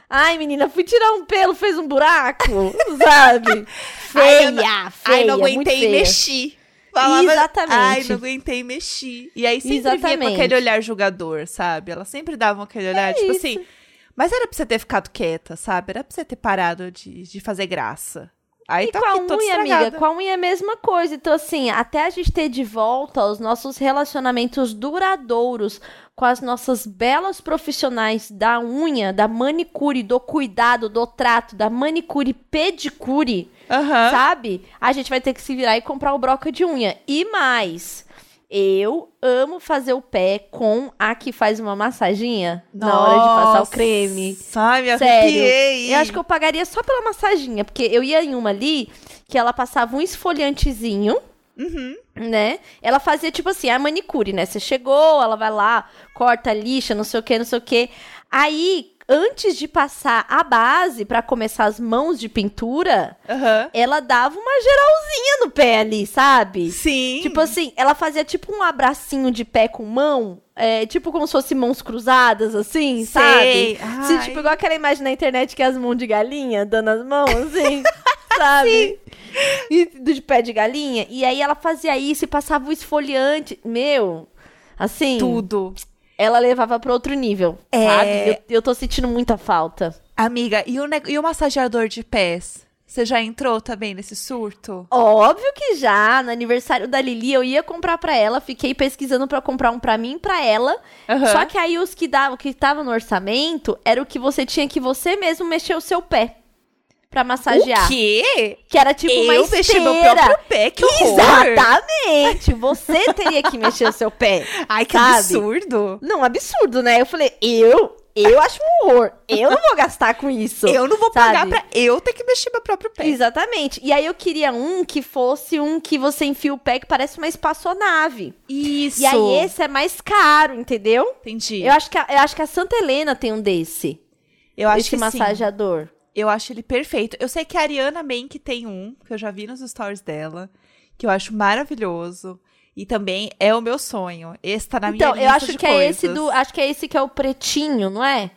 B: Ai, menina, fui tirar um pelo, fez um buraco, sabe?
A: Ai,
B: Feia,
A: eu não-
B: feia,
A: ai, não
B: muito
A: aguentei
B: feia.
A: Falava,
B: Exatamente.
A: Ai, não aguentei mexer. E aí sempre vinha com
B: Exatamente.
A: aquele olhar julgador, sabe? Elas sempre davam aquele olhar,
B: É
A: tipo
B: isso.
A: assim. Mas era pra você ter ficado quieta, sabe? Era pra você ter parado de, de fazer graça. Aí
B: E
A: tá
B: com a unha, amiga, com a unha é a mesma coisa. Então, assim, até a gente ter de volta os nossos relacionamentos duradouros com as nossas belas profissionais da unha, da manicure, do cuidado, do trato, da manicure pedicure,
A: Aham.
B: sabe? A gente vai ter que se virar e comprar o broca de unha. E mais, eu amo fazer o pé com a que faz uma massaginha na hora de passar o creme.
A: Ai, me
B: Sério.
A: arrepiei.
B: Eu acho que eu pagaria só pela massaginha, porque eu ia em uma ali que ela passava um esfoliantezinho,
A: Uhum.
B: né? Ela fazia tipo assim, a manicure, né? Você chegou, ela vai lá, corta, lixa, não sei o que, não sei o que. Aí, antes de passar a base pra começar as mãos de pintura,
A: Aham.
B: ela dava uma geralzinha no pé ali, sabe?
A: Sim.
B: Tipo assim, ela fazia tipo um abracinho de pé com mão, é, tipo como se fosse mãos cruzadas, assim,
A: Sei.
B: sabe? Se,
A: Ai.
B: tipo, igual aquela imagem na internet que é as mãos de galinha dando as mãos, assim, sabe? E de pé de galinha. E aí ela fazia isso e passava o esfoliante. Meu, assim,
A: Tudo.
B: Ela levava pra outro nível,
A: É.
B: sabe? Eu, eu tô sentindo muita falta.
A: Amiga, e o, e o massageador de pés? Você já entrou também nesse surto?
B: Óbvio que já, no aniversário da Lili eu ia comprar pra ela, fiquei pesquisando pra comprar um pra mim e pra ela.
A: Aham.
B: Só que aí os que davam, que tava no orçamento, era o que você tinha que você mesmo mexer o seu pé pra massagear.
A: O quê?
B: Que era tipo uma
A: eu
B: esteira.
A: mexi meu próprio pé, que horror!
B: Exatamente! Você teria que mexer o seu pé.
A: Ai, que
B: sabe?
A: absurdo!
B: Não, absurdo, né? Eu falei, eu, eu acho um horror. Eu não vou gastar com isso.
A: Eu não vou
B: sabe?
A: pagar pra eu ter que mexer meu próprio pé.
B: Exatamente. E aí eu queria um que fosse um que você enfia o pé que parece uma espaçonave.
A: Isso.
B: E aí esse é mais caro, entendeu?
A: Entendi.
B: Eu acho que a, eu acho que a Santa Helena tem um desse.
A: Eu acho
B: esse
A: que sim. Eu acho ele perfeito. Eu sei que a Ariana Mank tem um, que eu já vi nos stories dela, que eu acho maravilhoso. E também é o meu sonho. Esse tá na minha
B: Então,
A: lista
B: eu acho que é esse
A: coisas.
B: do, acho que é esse que é o pretinho, não é?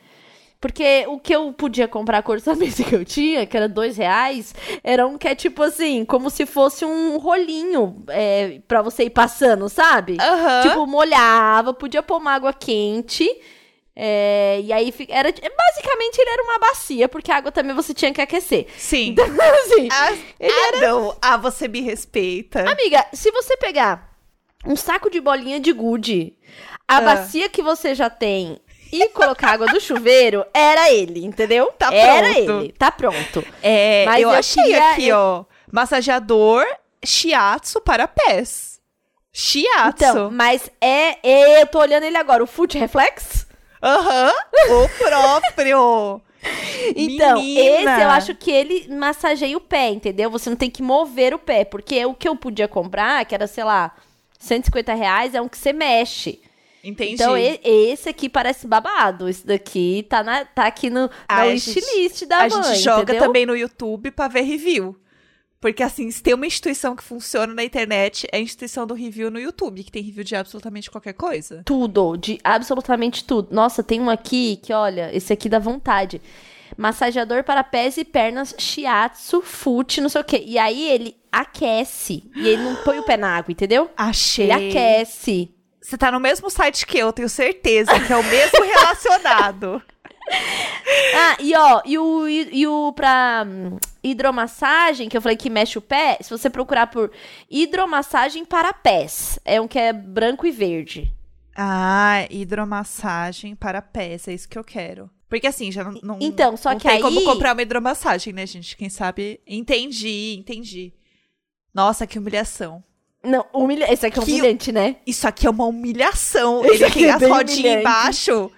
B: Porque o que eu podia comprar com o orçamento que eu tinha, que era dois reais, era um que é tipo assim, como se fosse um rolinho é, pra você ir passando, sabe?
A: Aham.
B: Tipo, molhava, podia pôr uma água quente. É, e aí era basicamente ele era uma bacia, porque a água também você tinha que aquecer.
A: Sim.
B: Então, assim,
A: Ah,
B: ele
A: ah, não. Ah, você me respeita.
B: amiga, se você pegar um saco de bolinha de gude, a
A: Ah.
B: bacia que você já tem e colocar água do chuveiro, era ele, entendeu?
A: Tá
B: era
A: pronto.
B: ele, tá pronto.
A: É,
B: Mas
A: eu,
B: eu
A: achei
B: queria-
A: aqui, ó. Massageador shiatsu para pés. Shiatsu.
B: Então, mas é, é- eu tô olhando ele agora, o Foot Reflex.
A: Aham. O próprio.
B: Então,
A: Menina.
B: esse eu acho que ele massageia o pé, entendeu? Você não tem que mover o pé, porque o que eu podia comprar, que era, sei lá, 150 reais, é um que você mexe.
A: Entendi.
B: Então, esse aqui parece babado. Esse daqui tá, na, tá aqui no, na
A: A
B: wishlist da
A: a
B: mãe,
A: gente joga
B: entendeu?
A: também no YouTube pra ver review. Porque, assim, se tem uma instituição que funciona na internet, é a instituição do review no YouTube, que tem review de absolutamente qualquer coisa.
B: Tudo, de absolutamente tudo. Nossa, tem um aqui que, olha, esse aqui dá vontade. Massageador para pés e pernas, shiatsu, foot, não sei o quê. E aí ele aquece. E ele não põe o pé na água, entendeu?
A: Achei.
B: Ele aquece.
A: Você tá no mesmo site que eu, tenho certeza, que é o mesmo relacionado.
B: Ah, e ó, e o, e, e o pra hum, hidromassagem, que eu falei que mexe o pé, se você procurar por hidromassagem para pés, é um que é branco e verde.
A: Ah, hidromassagem para pés, é isso que eu quero. Porque assim, já não, não,
B: Então, só
A: não
B: que
A: tem
B: aí-
A: como comprar uma hidromassagem, né, gente? Quem sabe... Entendi, entendi. Nossa, que humilhação.
B: Não, humilha... esse aqui é
A: Que-
B: humilhante, né?
A: Isso aqui é uma humilhação.
B: Isso
A: Ele tem
B: é
A: as rodinhas embaixo.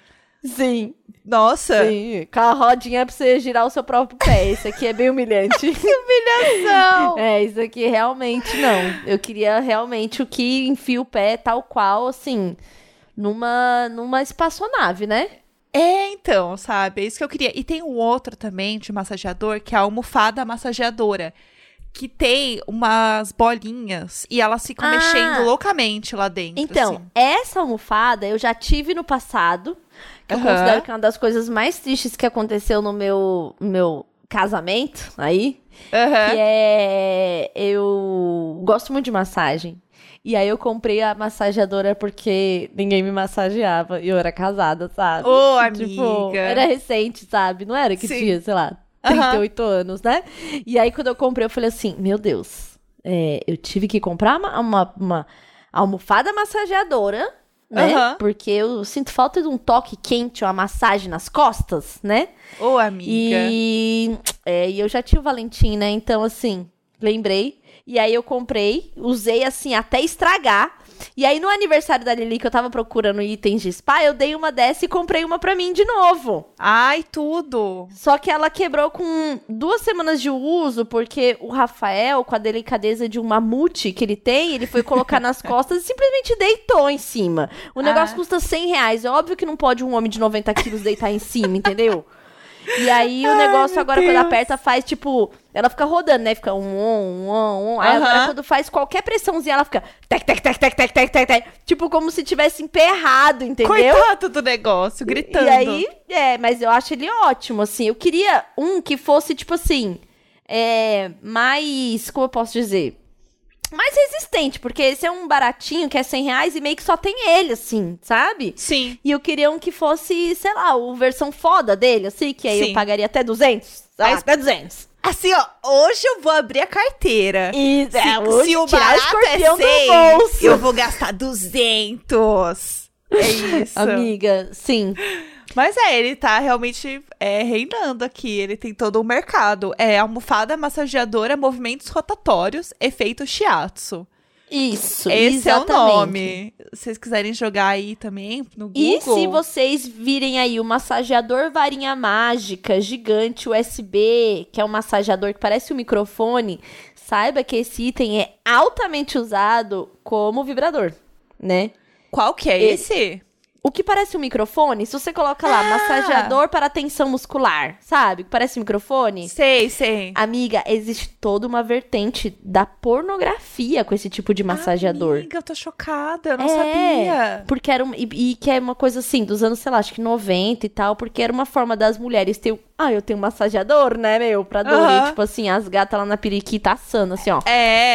B: Sim,
A: Nossa.
B: sim. Com a rodinha pra você girar o seu próprio pé. Esse aqui é bem humilhante.
A: Humilhação.
B: É, isso aqui realmente não. Eu queria realmente o que enfia o pé tal qual, assim, numa, numa espaçonave, né?
A: É, então, sabe? É isso que eu queria. E tem um outro também de massageador, que é a almofada massageadora. Que tem umas bolinhas e elas ficam
B: Ah.
A: mexendo loucamente lá dentro.
B: Então,
A: assim.
B: essa almofada eu já tive no passado, que eu
A: Aham.
B: considero que é uma das coisas mais tristes que aconteceu no meu, meu casamento aí,
A: Aham.
B: que é eu gosto muito de massagem. E aí eu comprei a massageadora porque ninguém me massageava e eu era casada, sabe?
A: Ô,
B: Tipo,
A: amiga.
B: era recente, sabe? Não era que
A: Sim.
B: tinha, sei lá,
A: Aham.
B: 38 anos, né? E aí quando eu comprei, eu falei assim, meu Deus, é, eu tive que comprar uma, uma, uma almofada massageadora, né?
A: Aham.
B: Porque eu sinto falta de um toque quente, uma massagem nas costas, né?
A: Ô, amiga.
B: E, é, eu já tinha o Valentim, né? Então, assim, lembrei. E aí eu comprei, usei assim até estragar. E aí no aniversário da Lili, que eu tava procurando itens de spa, eu dei uma dessa e comprei uma pra mim de novo.
A: Ai, tudo.
B: Só que ela quebrou com duas semanas de uso, porque o Rafael, com a delicadeza de um mamute que ele tem, ele foi colocar nas costas e simplesmente deitou em cima. O negócio
A: Ah.
B: custa 100 reais. É óbvio que não pode um homem de 90 quilos deitar em cima, entendeu? E aí o negócio
A: meu
B: agora, quando
A: Deus.
B: aperta, faz tipo. Ela fica rodando, né? Fica um, um, um, um. Aí
A: Aham.
B: agora, quando faz qualquer pressãozinha, ela fica. Tec, tec, tec, tec, tec, tec, tec, tec. Tipo, como se tivesse emperrado, entendeu?
A: Coitado do negócio, gritando.
B: E aí, é, mas eu acho ele ótimo, assim. Eu queria um que fosse, tipo assim, é, mais, como eu posso dizer? Mais resistente, porque esse é um baratinho que é 100 reais e meio que só tem ele, assim, sabe?
A: Sim.
B: E eu queria um que fosse, sei lá, a versão foda dele, assim, que aí
A: Sim.
B: eu pagaria até 200. Ah, até 200.
A: Assim, ó, hoje eu vou abrir a carteira.
B: E
A: Se,
B: é, hoje,
A: se o barato é 100,
B: do bolso.
A: eu vou gastar 200. É isso.
B: Amiga, sim.
A: Mas é, ele tá realmente é, reinando aqui. Ele tem todo um mercado. É almofada massageadora, movimentos rotatórios, efeito shiatsu.
B: Isso,
A: Esse é o
B: exatamente.
A: nome. Se vocês quiserem jogar aí também no Google.
B: E se vocês virem aí o massageador varinha mágica gigante USB, que é um massageador que parece um microfone, saiba que esse item é altamente usado como vibrador, né?
A: Qual que é
B: Esse.
A: esse?
B: O que parece um microfone, se você coloca lá,
A: Ah!
B: massageador para tensão muscular, sabe? Parece um microfone.
A: Sei, sei.
B: Amiga, existe toda uma vertente da pornografia com esse tipo de massageador.
A: Amiga, eu tô chocada, eu não
B: É,
A: sabia.
B: Porque era um, e, e que é uma coisa assim, dos anos, sei lá, acho que 90 e tal, porque era uma forma das mulheres ter. Ah, eu tenho um massageador, né, meu? Pra dor.
A: Aham.
B: E, tipo assim, as gatas lá na periquita assando, assim, ó.
A: É.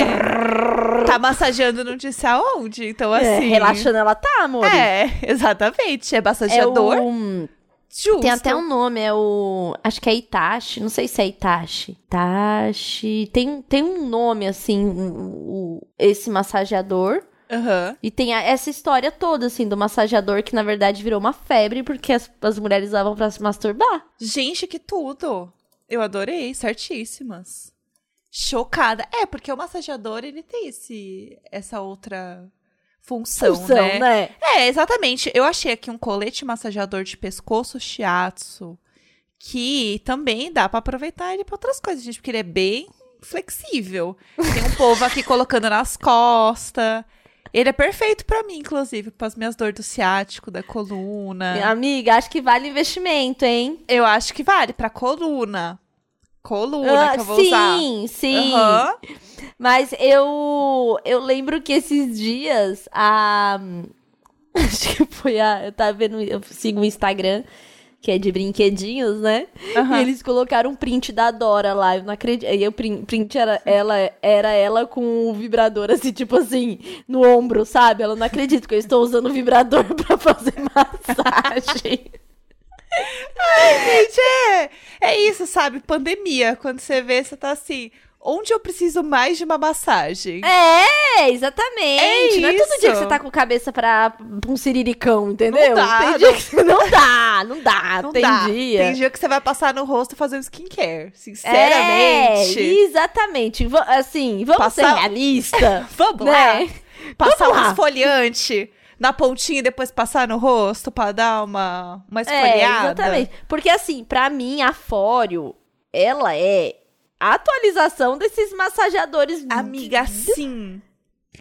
A: tá massageando não disse aonde, então
B: É,
A: assim.
B: relaxando ela tá, amor.
A: É, exatamente. É
B: É
A: massageador.
B: o...
A: Justo.
B: Tem até um nome, é o. Acho que é Itachi. Não sei se é Itachi. Itachi. Tem, tem um nome, assim, o, o- esse massageador.
A: Aham.
B: E tem a- essa história toda, assim, do massageador que na verdade virou uma febre porque as, as mulheres usavam pra se masturbar.
A: Gente, que tudo. Eu adorei, certíssimas. Chocada. É, porque o massageador, ele tem esse, essa outra função,
B: Função,
A: né?
B: né?
A: É, exatamente. Eu achei aqui um colete massageador de pescoço shiatsu, que também dá pra aproveitar ele pra outras coisas, gente, porque ele é bem flexível. Tem um povo aqui colocando nas costas. Ele é perfeito pra mim, inclusive, para as minhas dores do ciático, da coluna.
B: Minha amiga, acho que vale investimento, hein?
A: Eu acho que vale pra coluna. Coluna
B: Ah,
A: que eu vou
B: sim,
A: usar.
B: sim.
A: Aham.
B: Mas eu eu lembro que esses dias a acho que foi a eu tava vendo, eu sigo um Instagram que é de brinquedinhos, né?
A: Aham.
B: E eles colocaram um print da Dora lá, eu não acredito. E o prin- print era ela era ela com o vibrador assim, tipo assim, no ombro, sabe? Ela não acredita que eu estou usando o vibrador pra fazer massagem.
A: Gente, é, é isso, sabe? Pandemia. Quando você vê, você tá assim. Onde eu preciso mais de uma massagem?
B: É, exatamente.
A: É
B: não é todo dia que
A: isso.
B: você tá com cabeça pra, pra um siriricão, entendeu?
A: Não dá,
B: tem
A: não-
B: dia que não dá, não dá.
A: Não
B: tem
A: dá.
B: dia.
A: Tem dia que você vai passar no rosto fazendo skincare.
B: É,
A: Sinceramente.
B: exatamente. Va- Assim, vamos ser
A: Passar-
B: realistas.
A: Vamos lá.
B: né?
A: Passar
B: Vamos
A: um
B: lá.
A: esfoliante na pontinha e depois passar no rosto pra dar uma, uma
B: É,
A: esfoliada.
B: exatamente. Porque assim, pra mim, a Fóreo, ela é a atualização desses massageadores.
A: Amiga, sim.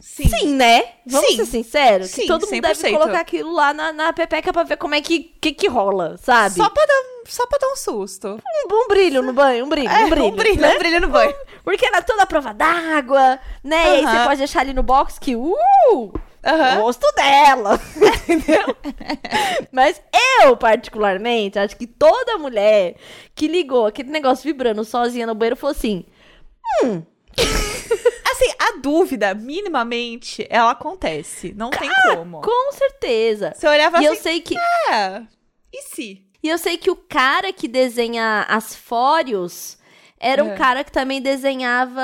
A: Sim.
B: Sim, né? Vamos
A: Sim.
B: ser sinceros?
A: Sim,
B: todo mundo deve
A: 100%.
B: colocar aquilo lá na, na pepeca pra ver como é que, que, que rola, sabe?
A: Só pra, dar, só pra dar um susto.
B: Um, um brilho no banho, um brilho,
A: É,
B: um brilho.
A: um brilho,
B: né?
A: um brilho no banho.
B: Porque ela é toda a prova d'água, né? E aí você pode deixar ali no box que, uh,
A: Aham.
B: o rosto dela, entendeu? Mas eu, particularmente, acho que toda mulher que ligou aquele negócio vibrando sozinha no banheiro falou assim,
A: Assim, a dúvida, minimamente, ela acontece. Não tem como.
B: com certeza.
A: Você olhava
B: E eu
A: assim,
B: sei que
A: é, e se?
B: E eu sei que o cara que desenha as fórios era um
A: É.
B: cara que também desenhava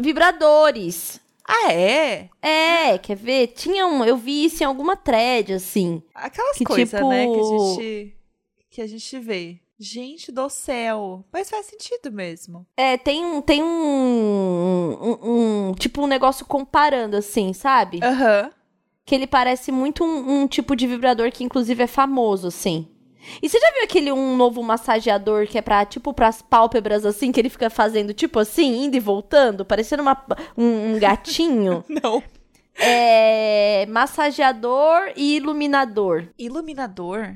B: vibradores.
A: Ah, é?
B: É, quer ver? Tinha um, eu vi isso em alguma thread, assim.
A: Aquelas
B: Que
A: coisas,
B: tipo-
A: né, que a gente que a gente vê. Gente do céu. Mas faz sentido mesmo.
B: É, tem um, tem um, um, um- tipo um negócio comparando, assim, sabe?
A: Aham.
B: Que ele parece muito um, um tipo de vibrador que inclusive é famoso, assim. E você já viu aquele um novo massageador que é pra, tipo, pras pálpebras, assim, que ele fica fazendo, tipo assim, indo e voltando, parecendo uma, um, um gatinho?
A: Não.
B: é. Massageador e iluminador.
A: Iluminador?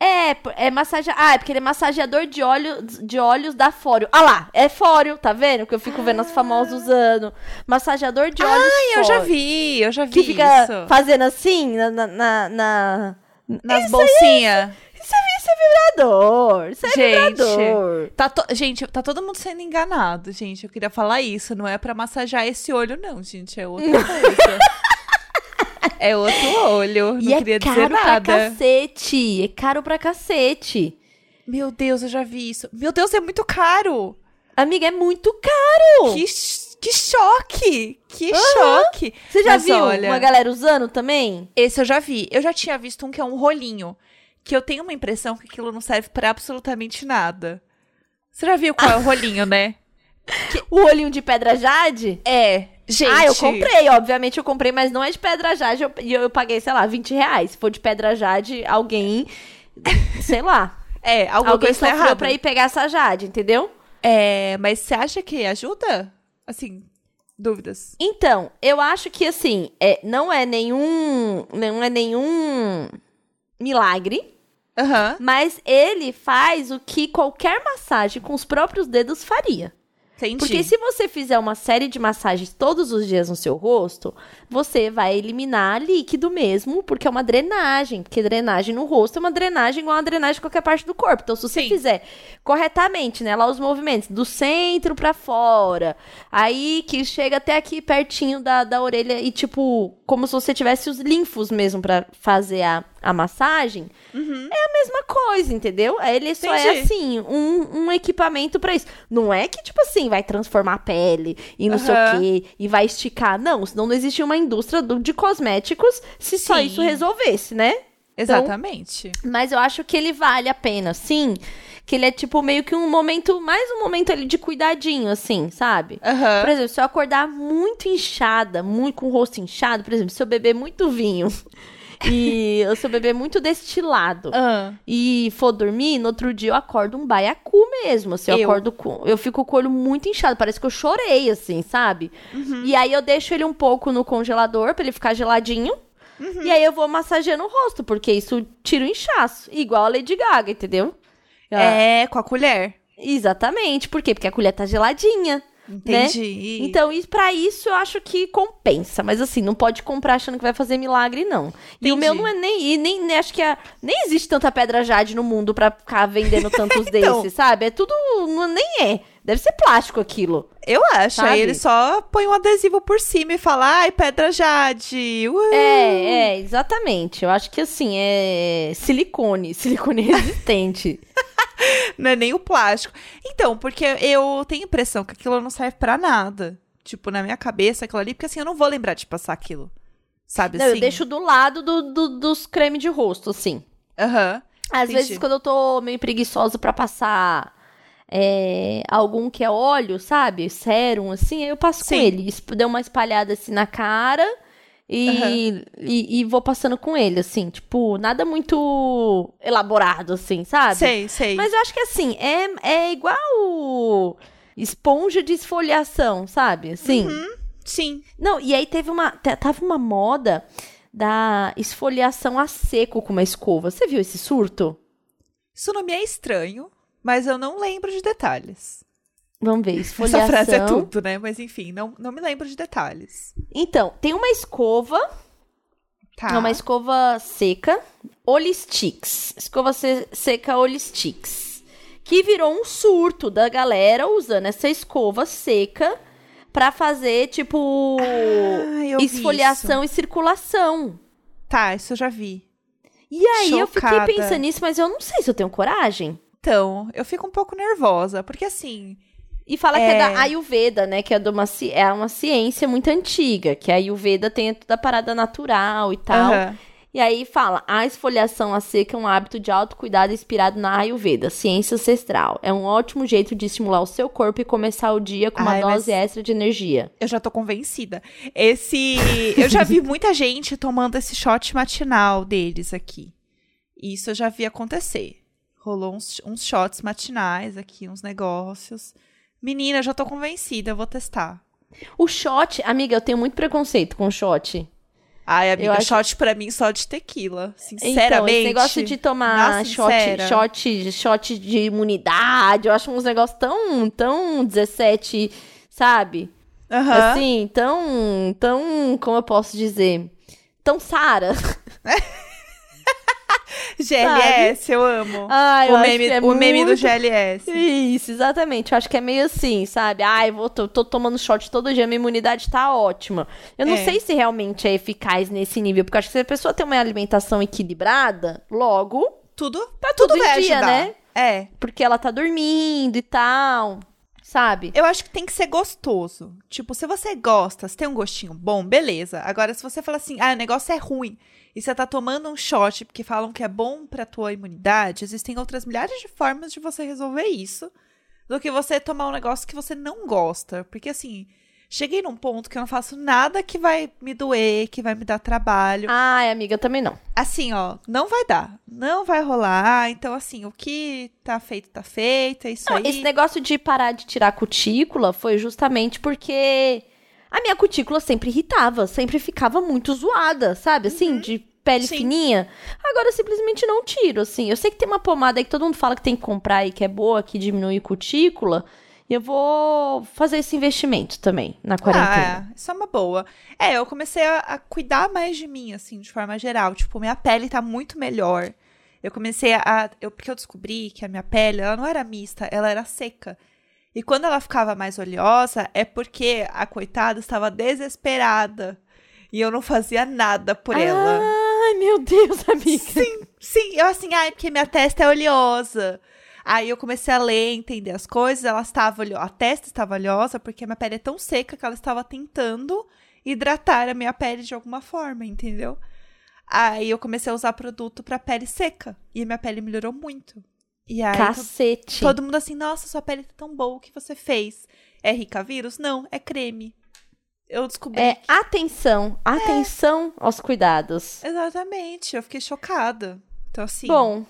B: É, é massageador. Ah, é porque ele é massageador de, óleo, de olhos da Fóreo. Ah lá, é Fóreo, tá vendo? Que eu fico vendo as famosas usando. Massageador de olhos
A: Ai, eu já vi, eu já vi
B: Que fica
A: isso.
B: fazendo assim na. na, na, na-
A: Nas bolsinhas.
B: É, isso é vibrador. Isso é
A: Gente,
B: vibrador.
A: Tá to- Gente, tá todo mundo sendo enganado, gente. Eu queria falar isso. Não é pra massagear esse olho, não, gente. É outra coisa. é outro olho.
B: E
A: não
B: é
A: queria
B: caro
A: dizer
B: pra
A: nada.
B: cacete. É caro pra cacete.
A: Meu Deus, eu já vi isso. Meu Deus, é muito caro.
B: Amiga, é muito caro.
A: Que, que choque! Que choque!
B: Você já
A: Mas
B: viu
A: olha,
B: uma galera usando também?
A: Esse eu já vi. Eu já tinha visto um que é um rolinho. Que eu tenho uma impressão que aquilo não serve pra absolutamente nada. Você já viu qual é o rolinho, né?
B: O olhinho de pedra jade?
A: É, gente.
B: Ah, eu comprei, obviamente eu comprei, mas não é de pedra jade. eu- E eu, paguei, sei lá, 20 reais. Se for de pedra jade, alguém. sei lá.
A: É,
B: alguém
A: tá
B: sofreu
A: errada.
B: pra ir pegar essa jade, entendeu?
A: É, mas você acha que ajuda? Assim, dúvidas.
B: Então, eu acho que assim, é, não é nenhum. Não é nenhum milagre.
A: Aham,
B: Mas ele faz o que qualquer massagem com os próprios dedos faria.
A: entendi.
B: Porque se você fizer uma série de massagens todos os dias no seu rosto, você vai eliminar líquido mesmo, porque é uma drenagem. Porque drenagem no rosto é uma drenagem igual a drenagem de qualquer parte do corpo. Então, se você
A: Sim.
B: fizer corretamente, né, lá os movimentos do centro pra fora, aí que chega até aqui pertinho da, da orelha e tipo, como se você tivesse os linfos mesmo pra fazer a, a massagem,
A: Uhum.
B: é a mesma coisa, entendeu? Ele só é
A: Entendi.
B: assim, um, um equipamento pra isso. Não é que, tipo assim, vai transformar a pele e não sei o quê, e vai esticar. Não, senão não existia uma indústria do- de cosméticos se só
A: Sim.
B: isso resolvesse, né?
A: Exatamente.
B: Mas eu acho que ele vale a pena, sim. Que ele é tipo meio que um momento, mais um momento ali de cuidadinho, assim, sabe?
A: Aham.
B: Por exemplo, se eu acordar muito inchada, muito com o rosto inchado, por exemplo, se eu beber muito vinho e eu sou bebê muito destilado.
A: Ah,
B: E for dormir, no outro dia eu acordo um baiacu mesmo. Assim, eu,
A: Eu.
B: acordo com. Eu fico com o olho muito inchado. Parece que eu chorei, assim, sabe?
A: Uhum.
B: E aí eu deixo ele um pouco no congelador pra ele ficar geladinho.
A: Uhum.
B: E aí eu vou massageando o rosto, porque isso tira o inchaço. Igual a Lady Gaga, entendeu?
A: É, com a colher.
B: Exatamente. Por quê? Porque a colher tá geladinha.
A: Entendi.
B: Então, e pra isso eu acho que compensa. Mas assim, não pode comprar achando que vai fazer milagre, não. E o
A: Entendi.
B: meu não é nem. E nem, nem acho que é, nem existe tanta pedra jade no mundo pra ficar vendendo tantos
A: Então.
B: desses, sabe? É tudo. Não, nem é. Deve ser plástico aquilo.
A: Eu acho.
B: Sabe?
A: Aí ele só põe um adesivo por cima e fala, ai, pedra jade. Uh.
B: É, é, exatamente. Eu acho que assim, é silicone. Silicone resistente.
A: Não é nem o plástico. Então, porque eu tenho a impressão que aquilo não serve pra nada. Tipo, na minha cabeça, aquilo ali, porque assim, eu não vou lembrar de passar aquilo. Sabe
B: não,
A: assim?
B: eu deixo do lado do, do- dos creme de rosto, assim.
A: Aham.
B: Às
A: Entendi.
B: vezes, quando eu tô meio preguiçosa pra passar é, algum que é óleo, sabe? Sérum, assim, aí eu passo
A: Sim.
B: com ele. Dou uma espalhada assim na cara e,
A: Aham.
B: e, e vou passando com ele, assim. Tipo, nada muito elaborado, assim, sabe?
A: Sei, sei.
B: Mas eu acho que assim, é, é igual esponja de esfoliação, sabe? Assim.
A: Sim.
B: Não, e aí teve uma. Tava uma moda da esfoliação a seco com uma escova. Você viu esse surto?
A: Isso não me é estranho, mas eu não lembro de detalhes.
B: Vamos ver, esfoliação.
A: Essa frase é tudo, né? Mas enfim, não, não me lembro de detalhes.
B: Então, tem uma escova,
A: Tá.
B: é uma escova seca, Olistix. Escova se- seca Olistix. Que virou um surto da galera usando essa escova seca pra fazer, tipo,
A: Ah, eu
B: esfoliação e circulação.
A: Tá, isso eu já vi.
B: E aí eu
A: Chocada.
B: fiquei pensando nisso, mas eu não sei se eu tenho coragem.
A: Então, eu fico um pouco nervosa, porque assim.
B: E fala que é
A: É.
B: da Ayurveda, né? Que é, uma, é uma ciência muito antiga. Que a Ayurveda tem toda a parada natural e tal.
A: aham.
B: E aí fala, a esfoliação a seca é um hábito de autocuidado inspirado na Ayurveda, ciência ancestral. É um ótimo jeito de estimular o seu corpo e começar o dia com uma
A: Ai,
B: dose extra de energia.
A: Eu já tô convencida. Esse. Eu já vi muita gente tomando esse shot matinal deles aqui. Isso eu já vi acontecer. Rolou uns, uns shots matinais aqui, uns negócios. Menina, já tô convencida, eu vou testar.
B: O shot, amiga, eu tenho muito preconceito com shot.
A: Ai, amiga,
B: Eu acho-
A: shot pra mim só de tequila.
B: Então,
A: Sinceramente.
B: esse negócio de tomar shot, shot, shot de imunidade, eu acho uns negócios tão, tão 17, sabe?
A: Aham.
B: Assim, tão, tão, como eu posso dizer, tão Sara.
A: GLS, eu amo.
B: Ai, eu
A: o
B: acho
A: meme,
B: é
A: o meme do
B: muito-
A: GLS.
B: Isso, exatamente. Eu acho que é meio assim, sabe? Ai, vou, tô, tô tomando shot todo dia, minha imunidade tá ótima. Eu não
A: É.
B: sei se realmente é eficaz nesse nível, porque eu acho que se a pessoa tem uma alimentação equilibrada, logo,
A: Tudo,
B: tá tudo,
A: tudo
B: em dia,
A: ajudar.
B: né?
A: É.
B: Porque ela tá dormindo e tal, sabe?
A: Eu acho que tem que ser gostoso. Tipo, se você gosta, se tem um gostinho bom, beleza. Agora, se você fala assim, ah, o negócio é ruim, e você tá tomando um shot porque falam que é bom pra tua imunidade, existem outras milhares de formas de você resolver isso do que você tomar um negócio que você não gosta. Porque assim, cheguei num ponto que eu não faço nada que vai me doer, que vai me dar trabalho.
B: Ai, amiga, eu também não.
A: Assim, ó, não vai dar. Não vai rolar. Então, assim, o que tá feito, tá feito. É isso
B: Não,
A: aí.
B: esse negócio de parar de tirar cutícula foi justamente porque a minha cutícula sempre irritava, sempre ficava muito zoada, sabe? Assim, de pele
A: Uhum. Sim.
B: fininha. Agora eu simplesmente não tiro, assim. Eu sei que tem uma pomada aí que todo mundo fala que tem que comprar aí, que é boa, que diminui cutícula. E eu vou fazer esse investimento também na quarentena.
A: Ah, é. isso é uma boa. É, eu comecei a, a cuidar mais de mim, assim, de forma geral. Tipo, minha pele tá muito melhor. Eu comecei a. eu, porque eu descobri que a minha pele, ela não era mista, ela era seca. E quando ela ficava mais oleosa, é porque a coitada estava desesperada. E eu não fazia nada por ela.
B: Ai, meu Deus, amiga.
A: Sim, sim. Eu assim, ai, porque minha testa é oleosa. Aí eu comecei a ler, entender as coisas. Ela estava a testa estava oleosa porque a minha pele é tão seca que ela estava tentando hidratar a minha pele de alguma forma, entendeu? Aí eu comecei a usar produto pra pele seca e a minha pele melhorou muito. E aí
B: Cacete.
A: todo mundo assim, nossa, sua pele tá tão boa, o que você fez? É rica vírus? Não, é creme. eu descobri.
B: É atenção, atenção aos cuidados.
A: Exatamente, eu fiquei chocada. Então, assim.
B: Bom,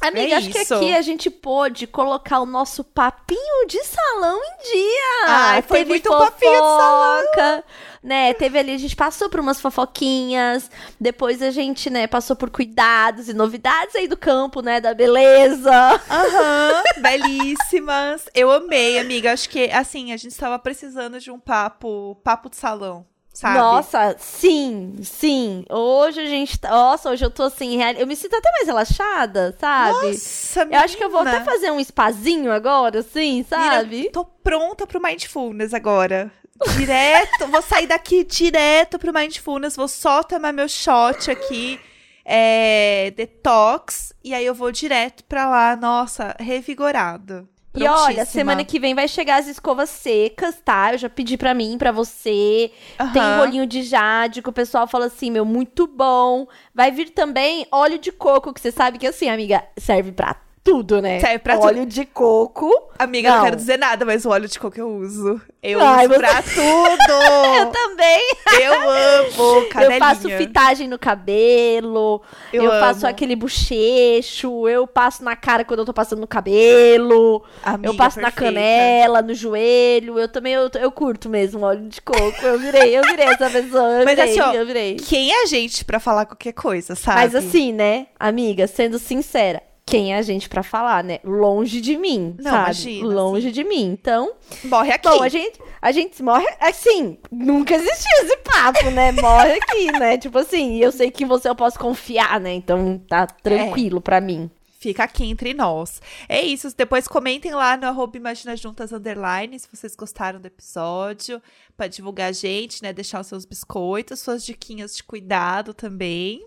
B: amiga,
A: É
B: acho que aqui a gente pôde colocar o nosso papinho de salão em dia.
A: Ai, foi
B: Teve
A: muito papinho de salão.
B: fofoca, Né, teve ali, a gente passou por umas fofoquinhas, depois a gente, né, passou por cuidados e novidades aí do campo, né, da beleza.
A: Aham, belíssimas. Eu amei, amiga. Acho que, assim, a gente estava precisando de um papo, papo de salão, sabe?
B: Nossa, sim, sim. Hoje a gente tá, nossa, hoje eu tô assim, real- eu me sinto até mais relaxada, sabe?
A: Nossa,
B: eu acho que eu vou até
A: menina.
B: fazer um spazinho agora, assim, sabe?
A: Menina, tô pronta pro Mindfulness agora. Direto, vou sair daqui direto pro Mindfulness, vou só tomar meu shot aqui, é, detox, e aí eu vou direto pra lá, nossa, revigorada.
B: E olha, semana que vem vai chegar as escovas secas, tá? Eu já pedi pra mim, pra você. Tem
A: Aham.
B: rolinho de jade que o pessoal fala assim, meu, muito bom. Vai vir também óleo de coco, que você sabe que assim, amiga, serve pra tudo, né?
A: Serve pra
B: óleo de coco.
A: Amiga, não.
B: Não.
A: quero dizer nada, mas o óleo de coco eu uso. Eu
B: Ai,
A: uso
B: você-
A: pra tudo!
B: Eu também.
A: eu amo, cadelinha.
B: Eu faço fitagem no cabelo, eu,
A: Eu
B: faço aquele bochecho, eu passo na cara quando eu tô passando no cabelo,
A: Amiga,
B: eu passo na
A: perfeita.
B: canela, no joelho, eu também, eu, eu curto mesmo óleo de coco, eu virei, eu virei essa pessoa, eu
A: Mas
B: virei,
A: assim, ó,
B: eu virei.
A: Quem é a gente pra falar qualquer coisa, sabe?
B: Mas assim, né, amiga, sendo sincera, quem é a gente pra falar, né? Longe de mim,
A: Não,
B: sabe?
A: imagina,
B: Longe de mim. Então,
A: Morre aqui.
B: Bom, a gente, a gente morre assim. Nunca existiu esse papo, né? Morre aqui, né? Tipo assim, eu sei que você eu posso confiar, né? Então tá tranquilo pra mim.
A: Fica aqui entre nós. É isso. Depois comentem lá no arroba Imagina Juntas Underline se vocês gostaram do episódio. Pra divulgar a gente, né? Deixar os seus biscoitos, suas diquinhas de cuidado também.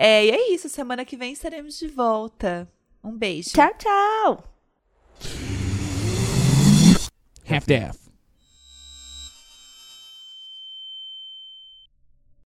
A: É, e é isso. Semana que vem estaremos de volta. Um beijo.
B: Tchau, tchau.
C: Half-Death.